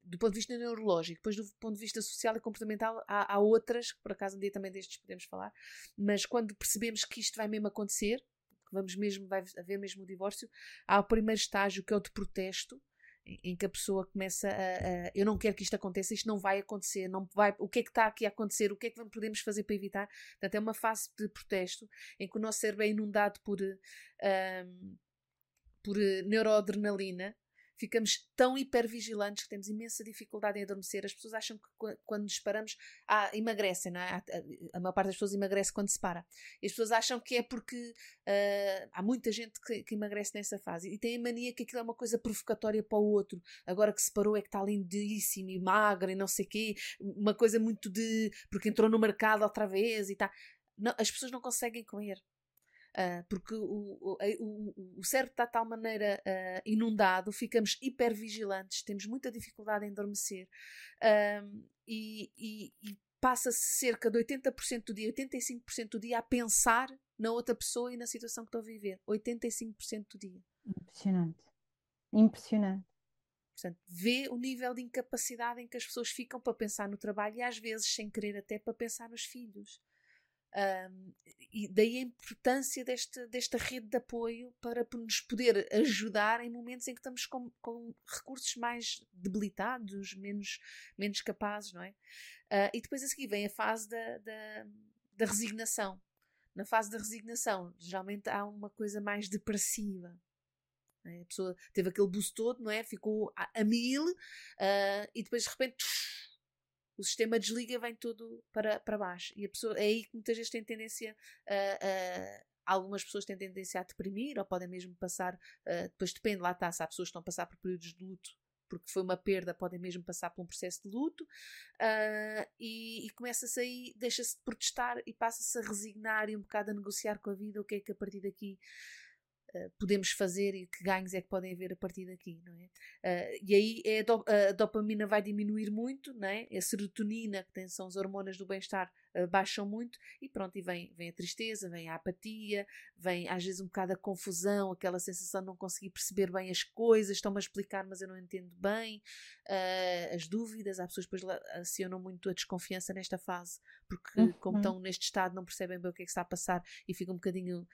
Do ponto de vista neurológico, depois do ponto de vista social e comportamental, há, há outras, que por acaso um dia também destes podemos falar, mas quando percebemos que isto vai mesmo acontecer, que vamos mesmo, vai haver mesmo o divórcio, há o primeiro estágio que é o de protesto, em que a pessoa começa a, a, eu não quero que isto aconteça, isto não vai acontecer, não vai, o que é que está aqui a acontecer, o que é que podemos fazer para evitar? Portanto, é uma fase de protesto em que o nosso cérebro é inundado por, um, por neuroadrenalina ficamos tão hipervigilantes que temos imensa dificuldade em adormecer. As pessoas acham que quando nos paramos, ah, emagrecem, não é? A maior parte das pessoas emagrece quando se para. E as pessoas acham que é porque uh, há muita gente que, que, emagrece nessa fase e tem a mania que aquilo é uma coisa provocatória para o outro. Agora que se parou é que está lindíssimo e magra e não sei o quê, uma coisa muito de. porque entrou no mercado outra vez e está. as pessoas não conseguem comer. Uh, porque o, o, o, cérebro está de tal maneira uh, inundado, ficamos hipervigilantes, temos muita dificuldade em adormecer e, e, e passa-se cerca de 80% do dia, 85% do dia a pensar na outra pessoa e na situação que estou a viver. 85% do dia. Impressionante. Impressionante. Portanto, vê o nível de incapacidade em que as pessoas ficam para pensar no trabalho e às vezes, sem querer, até para pensar nos filhos. Um, e daí a importância deste, desta rede de apoio para nos poder ajudar em momentos em que estamos com, com recursos mais debilitados, menos, menos capazes, não é? Uh, e depois a seguir vem a fase da, da, da resignação. Na fase da resignação, geralmente há uma coisa mais depressiva, é? a pessoa teve aquele boost todo, não é? Ficou a, a mil uh, e depois de repente o sistema desliga vem tudo para, para baixo. E a pessoa, é aí que muitas vezes tem tendência a, a algumas pessoas têm tendência a deprimir ou podem mesmo passar, uh, depois depende, lá está, se há pessoas que estão a passar por períodos de luto porque foi uma perda, podem mesmo passar por um processo de luto uh, e, e começa-se aí, deixa-se de protestar e passa-se a resignar e um bocado a negociar com a vida o que é que a partir daqui eh, podemos fazer e que ganhos é que podem haver a partir daqui, não é? Uh, e aí é a, do, a, dopamina vai diminuir muito, não é? A serotonina, que tem, são as hormonas do bem-estar, uh, baixam muito e pronto, e vem, vem a tristeza, vem a apatia, vem às vezes um bocado a confusão, aquela sensação de não conseguir perceber bem as coisas, estão-me a explicar, mas eu não entendo bem, as dúvidas, há pessoas que depois acionam muito a desconfiança nesta fase, porque uhum. como estão neste estado não percebem bem o que é que está a passar e ficam um bocadinho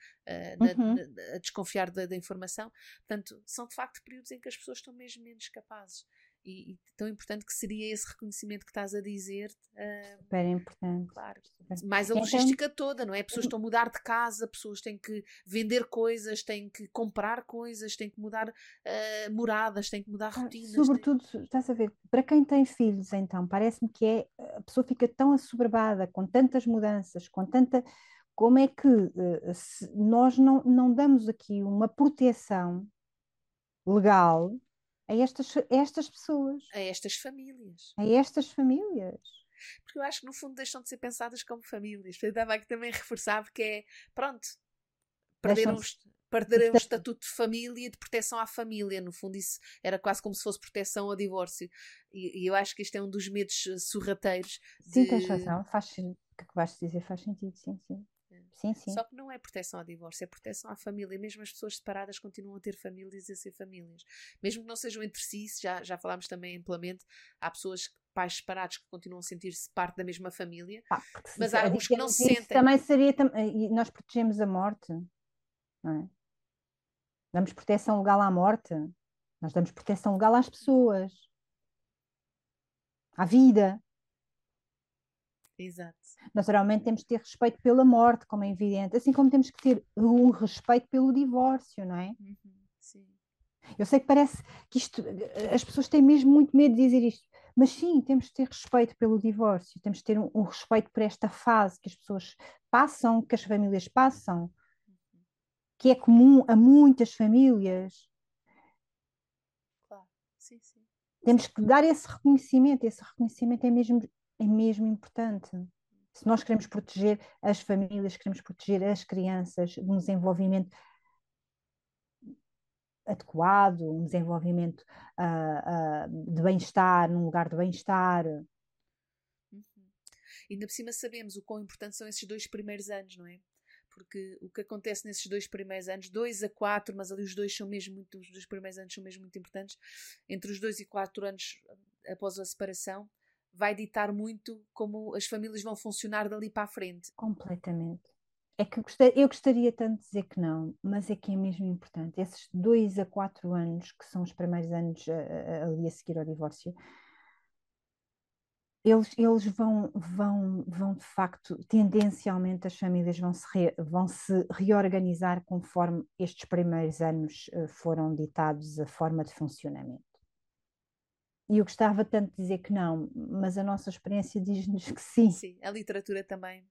na, uhum. na, a desconfiar da, da, informação. Portanto, são de facto períodos em que as pessoas estão mesmo menos capazes. E, e, tão importante que seria esse reconhecimento que estás a dizer. Uh, Super importante. Claro. Mais a então logística então, toda, não é? Pessoas estão a mudar de casa, pessoas têm que vender coisas, têm que comprar coisas, têm que mudar uh, moradas, têm que mudar ah, rotinas. Sobretudo, têm... estás a ver, para quem tem filhos, então, parece-me que é, a pessoa fica tão assoberbada com tantas mudanças, com tanta. Como é que uh, nós não, não damos aqui uma proteção legal a estas, a estas pessoas. A estas famílias. A estas famílias. Porque eu acho que no fundo deixam de ser pensadas como famílias. Eu estava aqui também reforçar porque é, pronto, perderam, perderam o estatuto de família e de proteção à família. No fundo, isso era quase como se fosse proteção ao divórcio. E, e eu acho que isto é um dos medos eh, sorrateiros. Sim, tens razão. Faz, o que acabaste de dizer faz sentido, sim, sim. Sim, sim. Só que não é proteção ao divórcio, é proteção à família. Mesmo as pessoas separadas continuam a ter famílias e a ser famílias. Mesmo que não sejam entre si, já, já falámos também amplamente, há pessoas, pais separados, que continuam a sentir-se parte da mesma família. Ah, mas há uns que não se sentem. Também seria. E nós protegemos a morte, não é? Damos proteção legal à morte. Nós damos proteção legal às pessoas, à vida. Exato. Naturalmente temos que ter respeito pela morte, como é evidente, assim como temos que ter um respeito pelo divórcio, não é? Uhum, sim. Eu sei que parece que isto, as pessoas têm mesmo muito medo de dizer isto, mas sim, temos que ter respeito pelo divórcio, temos que ter um, um respeito por esta fase que as pessoas passam, que as famílias passam, uhum. que é comum a muitas famílias. Claro, sim, sim. Temos que dar esse reconhecimento, esse reconhecimento é mesmo é mesmo importante. Se nós queremos proteger as famílias, queremos proteger as crianças de um desenvolvimento adequado, um desenvolvimento uh, uh, de bem-estar, num lugar de bem-estar. Uhum. Ainda por cima sabemos o quão importantes são esses dois primeiros anos, não é? Porque o que acontece nesses dois primeiros anos, dois a quatro, mas ali os dois são mesmo muito, os dois primeiros anos são mesmo muito importantes, entre os dois e quatro anos após a separação, vai ditar muito como as famílias vão funcionar dali para a frente. Completamente. É que eu gostaria, eu gostaria tanto de dizer que não, mas é que é mesmo importante. Esses dois a quatro anos, que são os primeiros anos ali a seguir ao divórcio, eles, eles vão, vão, vão de facto, tendencialmente as famílias vão se, re, vão se reorganizar conforme estes primeiros anos uh, foram ditados a forma de funcionamento. E eu gostava tanto de dizer que não, mas a nossa experiência diz-nos que sim. Sim, a literatura também.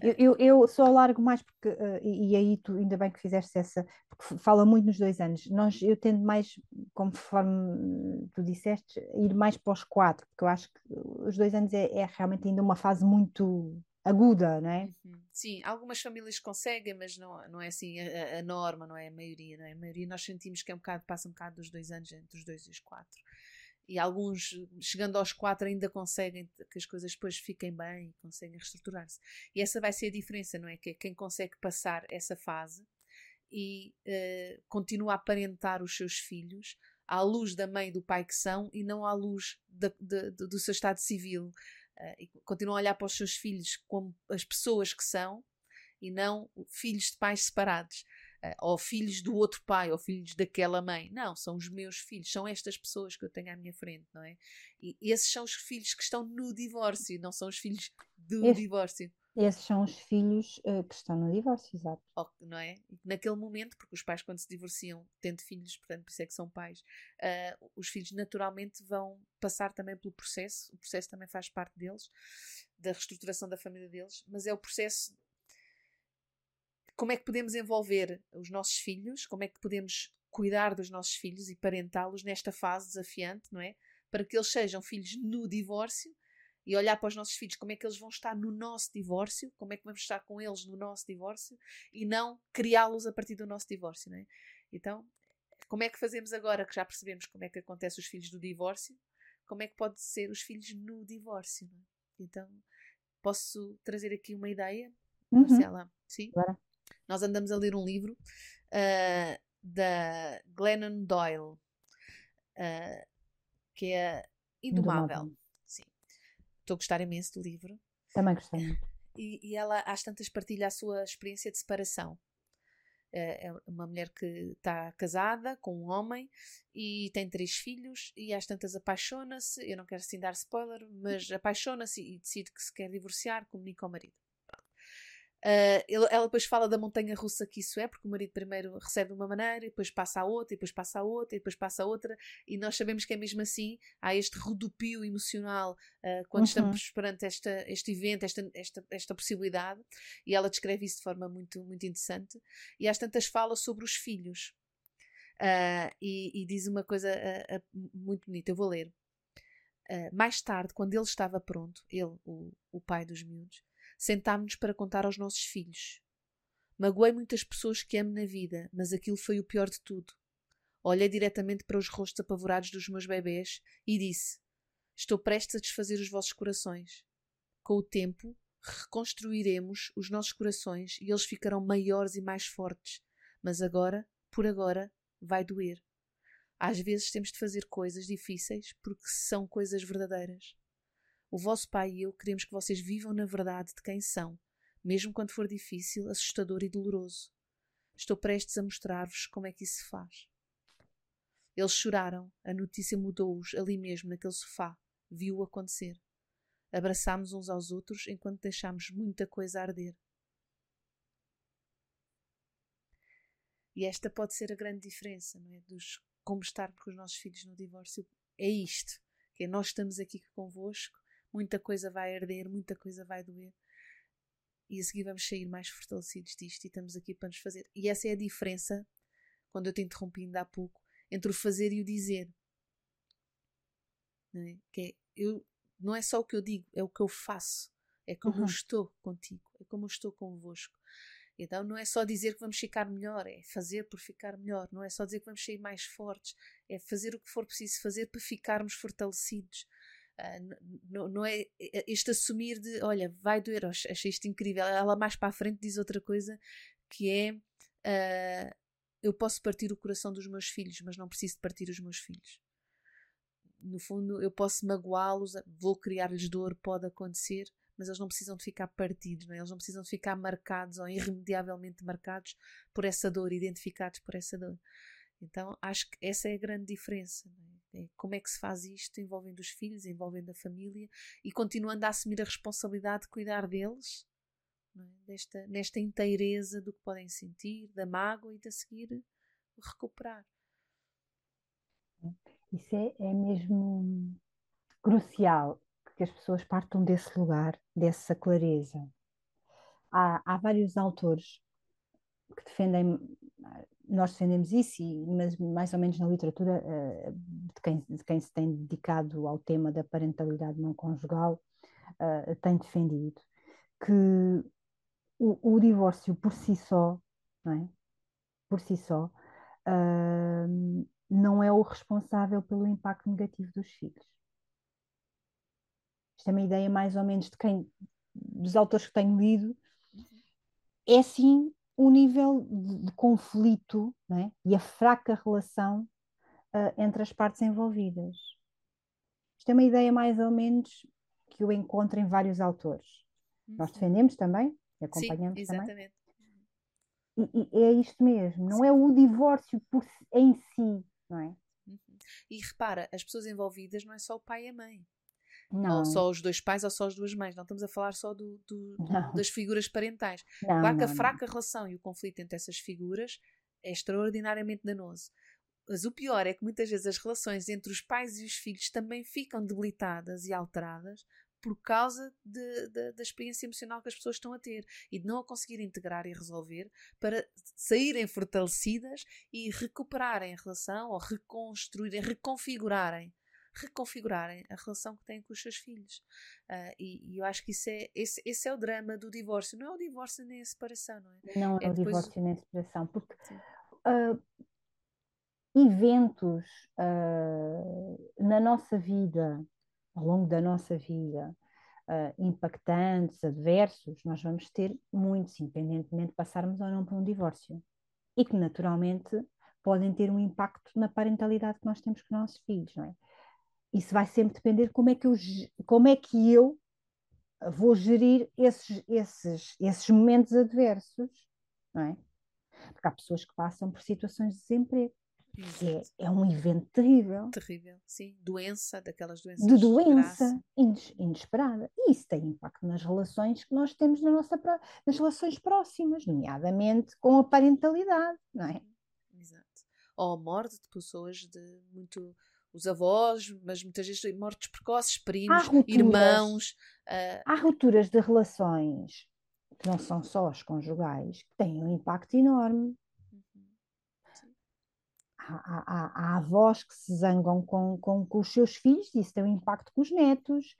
Eu, eu, eu só largo mais porque, uh, e, e, aí tu, ainda bem que fizeste essa, porque fala muito nos dois anos. Nós, eu tendo mais, conforme tu disseste, ir mais para os quatro, porque eu acho que os dois anos é, é realmente ainda uma fase muito aguda, não é? Uhum. Sim, algumas famílias conseguem, mas não, não é assim a, a, norma, não é a maioria, não é? A maioria nós sentimos que é um bocado, passa um bocado dos dois anos, entre os dois e os quatro e alguns, chegando aos quatro, ainda conseguem que as coisas depois fiquem bem, conseguem reestruturar-se. E essa vai ser a diferença, não é? Que é quem consegue passar essa fase e uh, continua a aparentar os seus filhos à luz da mãe e do pai que são e não à luz de, de, de, do seu estado civil. Uh, e continuam a olhar para os seus filhos como as pessoas que são e não filhos de pais separados. Eh, ou filhos do outro pai, ou filhos daquela mãe. Não, são os meus filhos, são estas pessoas que eu tenho à minha frente, não é? E esses são os filhos que estão no divórcio, não são os filhos do Esse, divórcio. Esses são os filhos uh, que estão no divórcio, exato. não é? Naquele momento, porque os pais, quando se divorciam, tendo filhos, portanto, por isso é que são pais, uh, os filhos naturalmente vão passar também pelo processo, o processo também faz parte deles, da reestruturação da família deles, mas é o processo como é que podemos envolver os nossos filhos, como é que podemos cuidar dos nossos filhos e parentá-los nesta fase desafiante, não é? Para que eles sejam filhos no divórcio e olhar para os nossos filhos como é que eles vão estar no nosso divórcio, como é que vamos estar com eles no nosso divórcio e não criá-los a partir do nosso divórcio, não é? Então, como é que fazemos agora que já percebemos como é que acontece os filhos do divórcio? Como é que pode ser os filhos no divórcio? É? Então, posso trazer aqui uma ideia, uhum. Marcela? Sim? Claro nós andamos a ler um livro uh, da Glennon Doyle, uh, que é Indomável. Indomável. Sim. Estou a gostar imenso do livro. Também gostei. E, e ela, às tantas, partilha a sua experiência de separação. é, é uma mulher que está casada com um homem e tem três filhos e às tantas apaixona-se, eu não quero assim dar spoiler, mas apaixona-se e decide que se quer divorciar, comunica ao marido. Uh, ela depois fala da montanha russa que isso é, porque o marido primeiro recebe de uma maneira, e depois passa a outra, e depois passa a outra, e depois passa a outra, e nós sabemos que é mesmo assim. Há este rodopio emocional uh, quando uhum. estamos perante esta, este evento, esta, esta, esta possibilidade, e ela descreve isso de forma muito, muito interessante. E às tantas fala sobre os filhos, uh, e, e, diz uma coisa muito bonita, eu vou ler. mais tarde, quando ele estava pronto, ele, o, o pai dos miúdos, Sentámos-nos para contar aos nossos filhos. Magoei muitas pessoas que amo na vida, mas aquilo foi o pior de tudo. Olhei diretamente para os rostos apavorados dos meus bebês e disse: Estou prestes a desfazer os vossos corações. Com o tempo, reconstruiremos os nossos corações e eles ficarão maiores e mais fortes. Mas agora, por agora, vai doer. Às vezes temos de fazer coisas difíceis porque são coisas verdadeiras. O vosso pai e eu queremos que vocês vivam na verdade de quem são, mesmo quando for difícil, assustador e doloroso. Estou prestes a mostrar-vos como é que isso se faz. Eles choraram, a notícia mudou-os ali mesmo, naquele sofá. Viu-o acontecer. Abraçámos uns aos outros enquanto deixámos muita coisa arder. E esta pode ser a grande diferença, não é? Dos como estar com os nossos filhos no divórcio. É isto, que é nós estamos aqui convosco muita coisa vai arder, muita coisa vai doer. E a seguir vamos sair mais fortalecidos disto e estamos aqui para nos fazer. E essa é a diferença, quando eu te interrompi ainda há pouco, entre o fazer e o dizer. Não é? Que é, eu, não é só o que eu digo, é o que eu faço. É como uhum. eu estou contigo, é como eu estou convosco. Então não é só dizer que vamos ficar melhor, é fazer por ficar melhor. Não é só dizer que vamos sair mais fortes, é fazer o que for preciso fazer para ficarmos fortalecidos. Ah, não, não é este assumir de olha, vai doer, achei isto incrível. Ela mais para a frente diz outra coisa que é uh, eu posso partir o coração dos meus filhos, mas não preciso de partir os meus filhos. No fundo, eu posso magoá-los, vou criar-lhes dor, pode acontecer, mas eles não precisam de ficar partidos, não é? eles não precisam de ficar marcados ou irremediavelmente marcados por essa dor, identificados por essa dor. Então acho que essa é a grande diferença. É? É como é que se faz isto envolvendo os filhos, envolvendo a família e continuando a assumir a responsabilidade de cuidar deles é? Desta, nesta inteireza do que podem sentir, da mágoa e de a seguir recuperar. Isso é, é mesmo crucial que as pessoas partam desse lugar, dessa clareza. Há, há vários autores que defendem nós defendemos isso, e, mas mais ou menos na literatura uh, de, quem, de, quem, se tem dedicado ao tema da parentalidade não conjugal uh, tem defendido que o, o, divórcio por si só, não é? por si só, uh, não é o responsável pelo impacto negativo dos filhos. Isto é uma ideia mais ou menos de quem, dos autores que tenho lido, é sim o nível de, de conflito é? e a fraca relação uh, entre as partes envolvidas. Isto é uma ideia mais ou menos que eu encontro em vários autores. Uhum. Nós defendemos também e acompanhamos Sim, exatamente. também. E, e, é isto mesmo, não Sim. é o divórcio por, em si, não é? Uhum. E repara, as pessoas envolvidas não é só o pai e a mãe. Não. Ou só os dois pais ou só as duas mães. Não estamos a falar só do, do, das figuras parentais. Não, claro que a fraca relação e o conflito entre essas figuras é extraordinariamente danoso. Mas o pior é que muitas vezes as relações entre os pais e os filhos também ficam debilitadas e alteradas por causa de, de, da experiência emocional que as pessoas estão a ter e de não a conseguir integrar e resolver para saírem fortalecidas e recuperarem a relação ou reconstruírem, reconfigurarem reconfigurarem a relação que têm com os seus filhos. Uh, e, e, eu acho que isso é, esse, esse é o drama do divórcio. Não é o divórcio nem a separação, não é? Não é, é o divórcio nem a separação, porque uh, eventos uh, na nossa vida, ao longo da nossa vida, impactantes, adversos, nós vamos ter muitos, independentemente de passarmos ou não por um divórcio. E que naturalmente podem ter um impacto na parentalidade que nós temos com os nossos filhos, não é? Isso vai sempre depender como é que eu, como é que eu vou gerir esses, esses, esses momentos adversos, não é? Porque há pessoas que passam por situações de desemprego. É, é, um evento terrível. Terrível, sim. Doença, daquelas doenças. De doença ines, inesperada. E isso tem impacto nas relações que nós temos na nossa, nas relações próximas, nomeadamente com a parentalidade, não é? Exato. Ou a morte de pessoas de muito. Os avós, mas muitas vezes mortes precoces, primos, irmãos. Uh... Há rupturas de relações que não são só as conjugais, que têm um impacto enorme. Há, há, há, avós que se zangam com, com, com, os seus filhos e isso tem um impacto com os netos,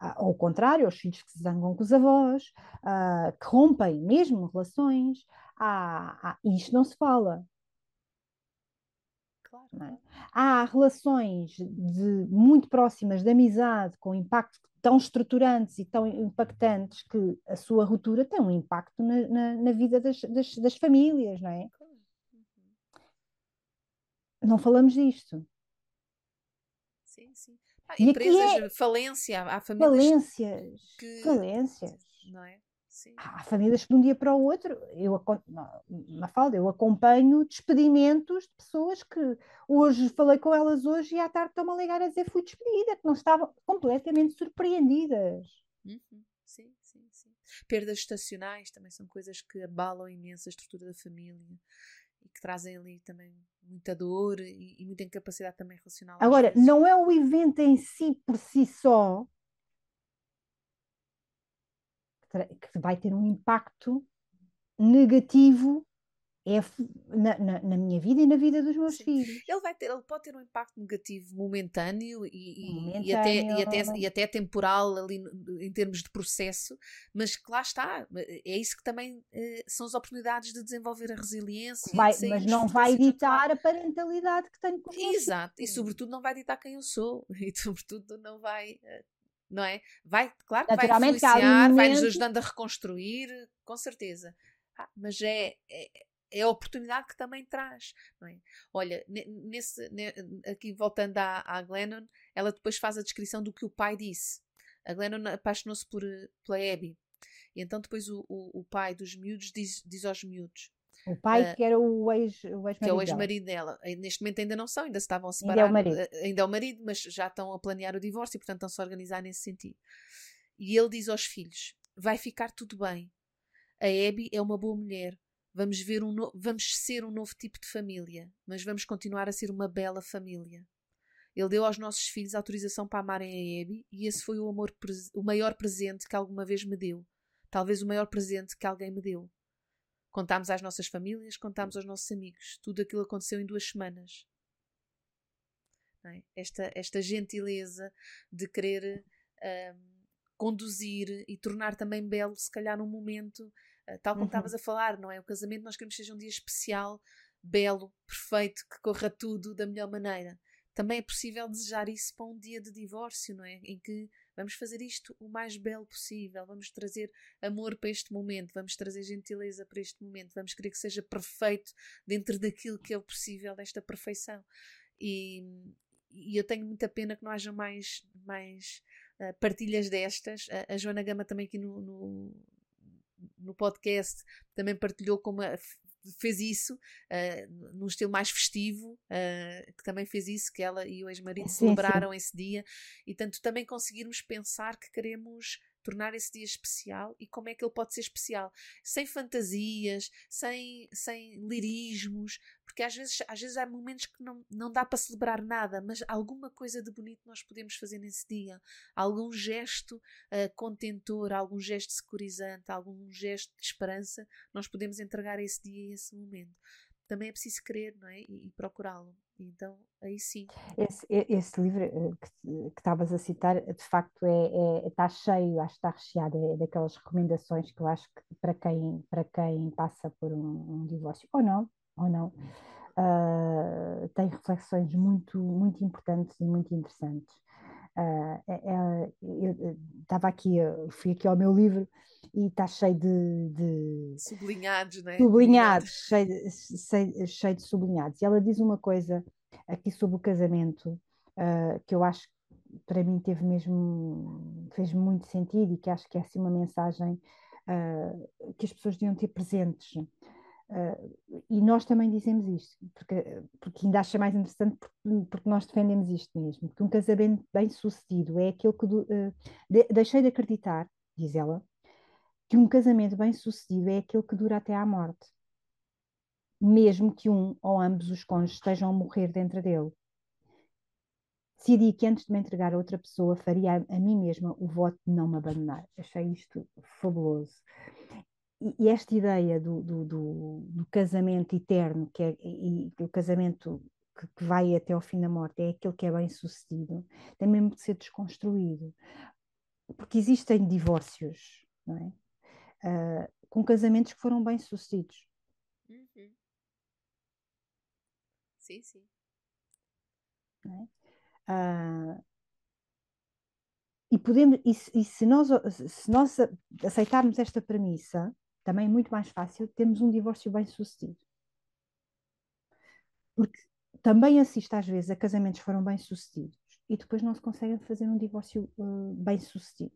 ah, ou ao contrário, os filhos que se zangam com os avós, uh, que rompem mesmo relações, há, e isto não se fala. Claro. É? Há relações de, muito próximas de amizade, com impacto tão estruturantes e tão impactantes que a sua ruptura tem um impacto na, na, na vida das, das, das famílias, não é? não falamos disto. Sim, sim. Há empresas, é... falência, há famílias. Falências. Que... Falências. Não é? Sim. Há famílias que de um dia para o outro, eu, Mafalda, eu acompanho despedimentos de pessoas que hoje falei com elas hoje e à tarde estão-me a ligar a dizer fui despedida, que não estavam completamente surpreendidas. Uhum. Sim, sim, sim. Perdas estacionais também são coisas que abalam imenso a estrutura da família e que trazem ali também muita dor e, e muita incapacidade também relacional. Agora, não é o evento em si por si só que vai ter um impacto negativo é na, na, na, minha vida e na vida dos meus Sim. filhos. Ele vai ter, ele pode ter um impacto negativo momentâneo e, momentâneo. e, até, e, até, e até temporal ali em termos de processo, mas que lá está, é isso que também eh, são as oportunidades de desenvolver a resiliência. Vai, mas não vai ditar a parentalidade que tenho com Exato, e sobretudo não vai ditar quem eu sou, e sobretudo não vai eh, não é? Vai, claro que vai influenciar, vai nos ajudando a reconstruir, com certeza. Ah, mas é, é, é a oportunidade que também traz. É? Olha, nesse, aqui voltando à, à Glennon, ela depois faz a descrição do que o pai disse. A Glennon apaixonou-se por, pela Abby. E então depois o, o, o pai dos miúdos diz, diz aos miúdos. O pai uh, que era o ex-marido ex Que é o ex-marido dela. dela. Neste momento ainda não são, ainda se estavam a separar. Ainda é o marido. Eh, ainda é o marido, mas já estão a planear o divórcio e portanto estão-se a organizar nesse sentido. E ele diz aos filhos, vai ficar tudo bem. A Abby é uma boa mulher. Vamos, ver um no... vamos ser um novo tipo de família, mas vamos continuar a ser uma bela família. Ele deu aos nossos filhos autorização para amarem a Abby e esse foi o, amor, o maior presente que alguma vez me deu. Talvez o maior presente que alguém me deu. Contámos às nossas famílias, contámos aos nossos amigos. Tudo aquilo aconteceu em duas semanas. É? Esta, esta gentileza de querer um, conduzir e tornar também belo, se calhar, num momento eh, tal como uhum. estavas a falar, não é? O casamento nós queremos que seja um dia especial, belo, perfeito, que corra tudo da melhor maneira. Também é possível desejar isso para um dia de divórcio, não é? Em que vamos fazer isto o mais belo possível, vamos trazer amor para este momento, vamos trazer gentileza para este momento, vamos querer que seja perfeito dentro daquilo que é o possível desta perfeição. E, e eu tenho muita pena que não haja mais, mais uh, partilhas destas. A, a Joana Gama também aqui no, no, no podcast também partilhou como fez isso uh, num estilo mais festivo, uh, que também fez isso, que ela e o ex-marido celebraram sim. esse dia, e tanto também conseguirmos pensar que queremos tornar esse dia especial e como é que ele pode ser especial. Sem fantasias sem sem lirismos porque às vezes às vezes há momentos que não, não dá para celebrar nada mas alguma coisa de bonito nós podemos fazer nesse dia. Algum gesto uh, contentor algum gesto securizante algum gesto de esperança nós podemos entregar esse dia e esse momento. Também é preciso querer não é? E, e procurá-lo então, aí sim. Esse, esse livro eh, que estavas a citar, de facto, é, é, está cheio, acho que está recheado é, daquelas recomendações que eu acho que para quem, para quem passa por um, um divórcio, ou não, ou não, uh, tem reflexões muito, muito importantes e muito interessantes. Uh, é, eu estava aqui, fui aqui ao meu livro e está cheio de, de sublinhados, né? Sublinhados, cheio de, cheio, cheio de sublinhados. E ela diz uma coisa aqui sobre o casamento uh, que eu acho que para mim teve mesmo, fez muito sentido e que acho que é assim uma mensagem uh, que as pessoas deviam ter presentes. Uh, e nós também dizemos isto, porque, porque ainda acha mais interessante porque, porque nós defendemos isto mesmo, que um casamento bem sucedido é aquele que uh, de, deixei de acreditar, diz ela, que um casamento bem sucedido é aquele que dura até à morte, mesmo que um ou ambos os cônjuges estejam a morrer dentro dele. Decidi que antes de me entregar a outra pessoa faria a, a mim mesma o voto de não me abandonar. Achei isto fabuloso e esta ideia do, do, do, do, casamento eterno, que é e, o casamento que, que, vai até ao fim da morte, é aquele que é bem sucedido, tem mesmo de ser desconstruído. Porque existem divórcios, não é? Uh, com casamentos que foram bem sucedidos. Uhum. Sim, sim. É? Uh, e, podemos, e, e se, nós, se nós aceitarmos esta premissa, também é muito mais fácil termos um divórcio bem sucedido. Porque também assisto às vezes a casamentos que foram bem sucedidos e depois não se conseguem fazer um divórcio uh, bem sucedido.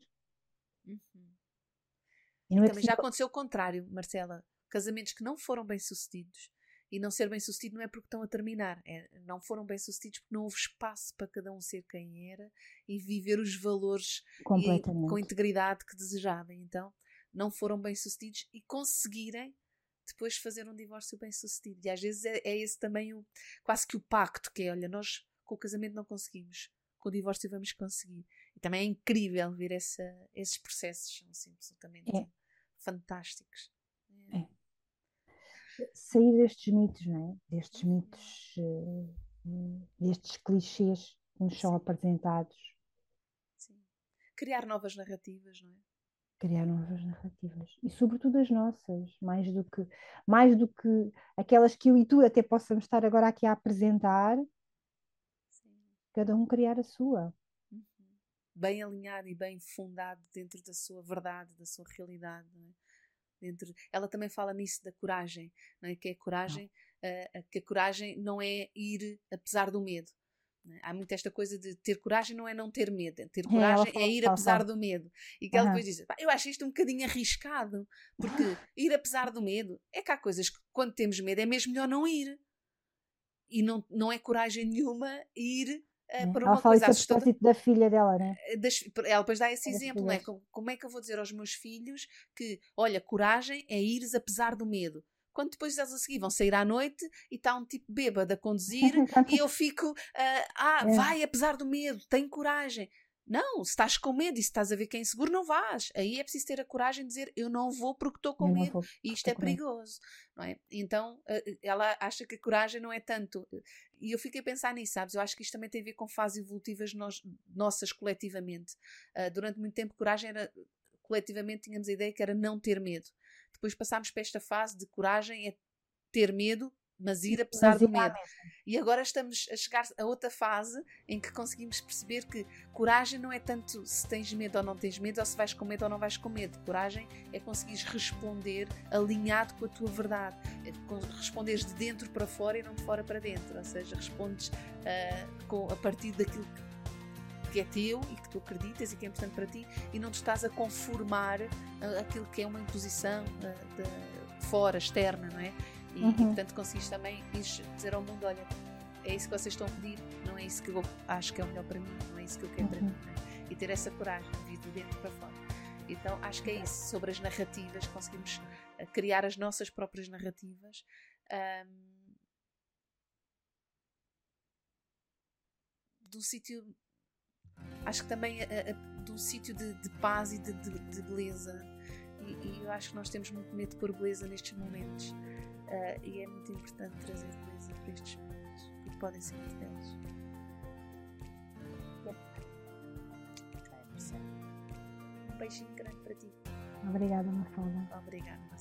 Uhum. É também já aconteceu o contrário, Marcela. Casamentos que não foram bem sucedidos e não ser bem sucedido não é porque estão a terminar, é, não foram bem sucedidos porque não houve espaço para cada um ser quem era e viver os valores e, com integridade que desejava. Então, não foram bem sucedidos e conseguirem depois fazer um divórcio bem sucedido. E às vezes é, é esse também o, quase que o pacto, que é, olha, nós com o casamento não conseguimos, com o divórcio vamos conseguir. E também é incrível ver essa, esses processos, são assim, absolutamente é. fantásticos. É. é. Sair destes mitos, não é? Destes uhum. mitos, uh, destes clichês que nos Sim. são apresentados. Sim. Criar novas narrativas, não é? Criar novas narrativas e sobretudo as nossas mais do que mais do que aquelas que eu e tu até possamos estar agora aqui a apresentar Sim. cada um criar a sua uhum. bem alinhado e bem fundado dentro da sua verdade da sua realidade é? dentro ela também fala nisso da coragem é? que é a coragem uh, que a coragem não é ir apesar do medo? Há muito esta coisa de ter coragem não é não ter medo, ter é, coragem é, é ir apesar do medo. E que ela depois diz: Eu acho isto um bocadinho arriscado, porque ir apesar do medo é que há coisas que quando temos medo é mesmo melhor não ir. E não, não é coragem nenhuma ir uh, para ela uma coisa assustadora. da filha dela, né? Das, ela depois dá esse exemplo, não é? Como, como é que eu vou dizer aos meus filhos que, olha, coragem é ires apesar do medo quando depois eles a seguir vão sair à noite e está um tipo bêbado a conduzir e eu fico, uh, ah, é. vai apesar do medo, tem coragem. Não, se estás com medo e se estás a ver quem é inseguro, não vás. Aí é preciso ter a coragem de dizer eu não vou porque estou com eu medo e isto é perigoso. Não é? Então ela acha que a coragem não é tanto. E eu fiquei a pensar nisso, sabes? Eu acho que isto também tem a ver com fases evolutivas nós, nossas coletivamente. Uh, durante muito tempo, coragem era. Coletivamente tínhamos a ideia que era não ter medo. Depois passámos para esta fase de coragem, é ter medo, mas ir apesar mas do medo. E agora estamos a chegar a outra fase em que conseguimos perceber que coragem não é tanto se tens medo ou não tens medo, ou se vais com medo ou não vais com medo. Coragem é conseguires responder alinhado com a tua verdade, é responderes de dentro para fora e não de fora para dentro, ou seja, respondes uh, com, a partir daquilo que que é teu e que tu acreditas e que é importante para ti e não te estás a conformar aquilo que é uma imposição de, de fora, externa, não é? E, uhum. e portanto conseguiste também dizer ao mundo: olha, é isso que vocês estão a pedir, não é isso que eu acho que é o melhor para mim, não é isso que eu quero uhum. para mim. É? E ter essa coragem de vir de dentro para fora. Então acho que é isso, sobre as narrativas, conseguimos eh, criar as nossas próprias narrativas. Um, do sítio acho que também a, a, de um sítio de, de, paz e de, de, de beleza. E, e, eu acho que nós temos muito medo de pôr beleza nestes momentos. Uh, e é muito importante trazer beleza para estes momentos, porque podem ser muito belos. Um beijinho grande para ti. Obrigada, Mafalda. Obrigada.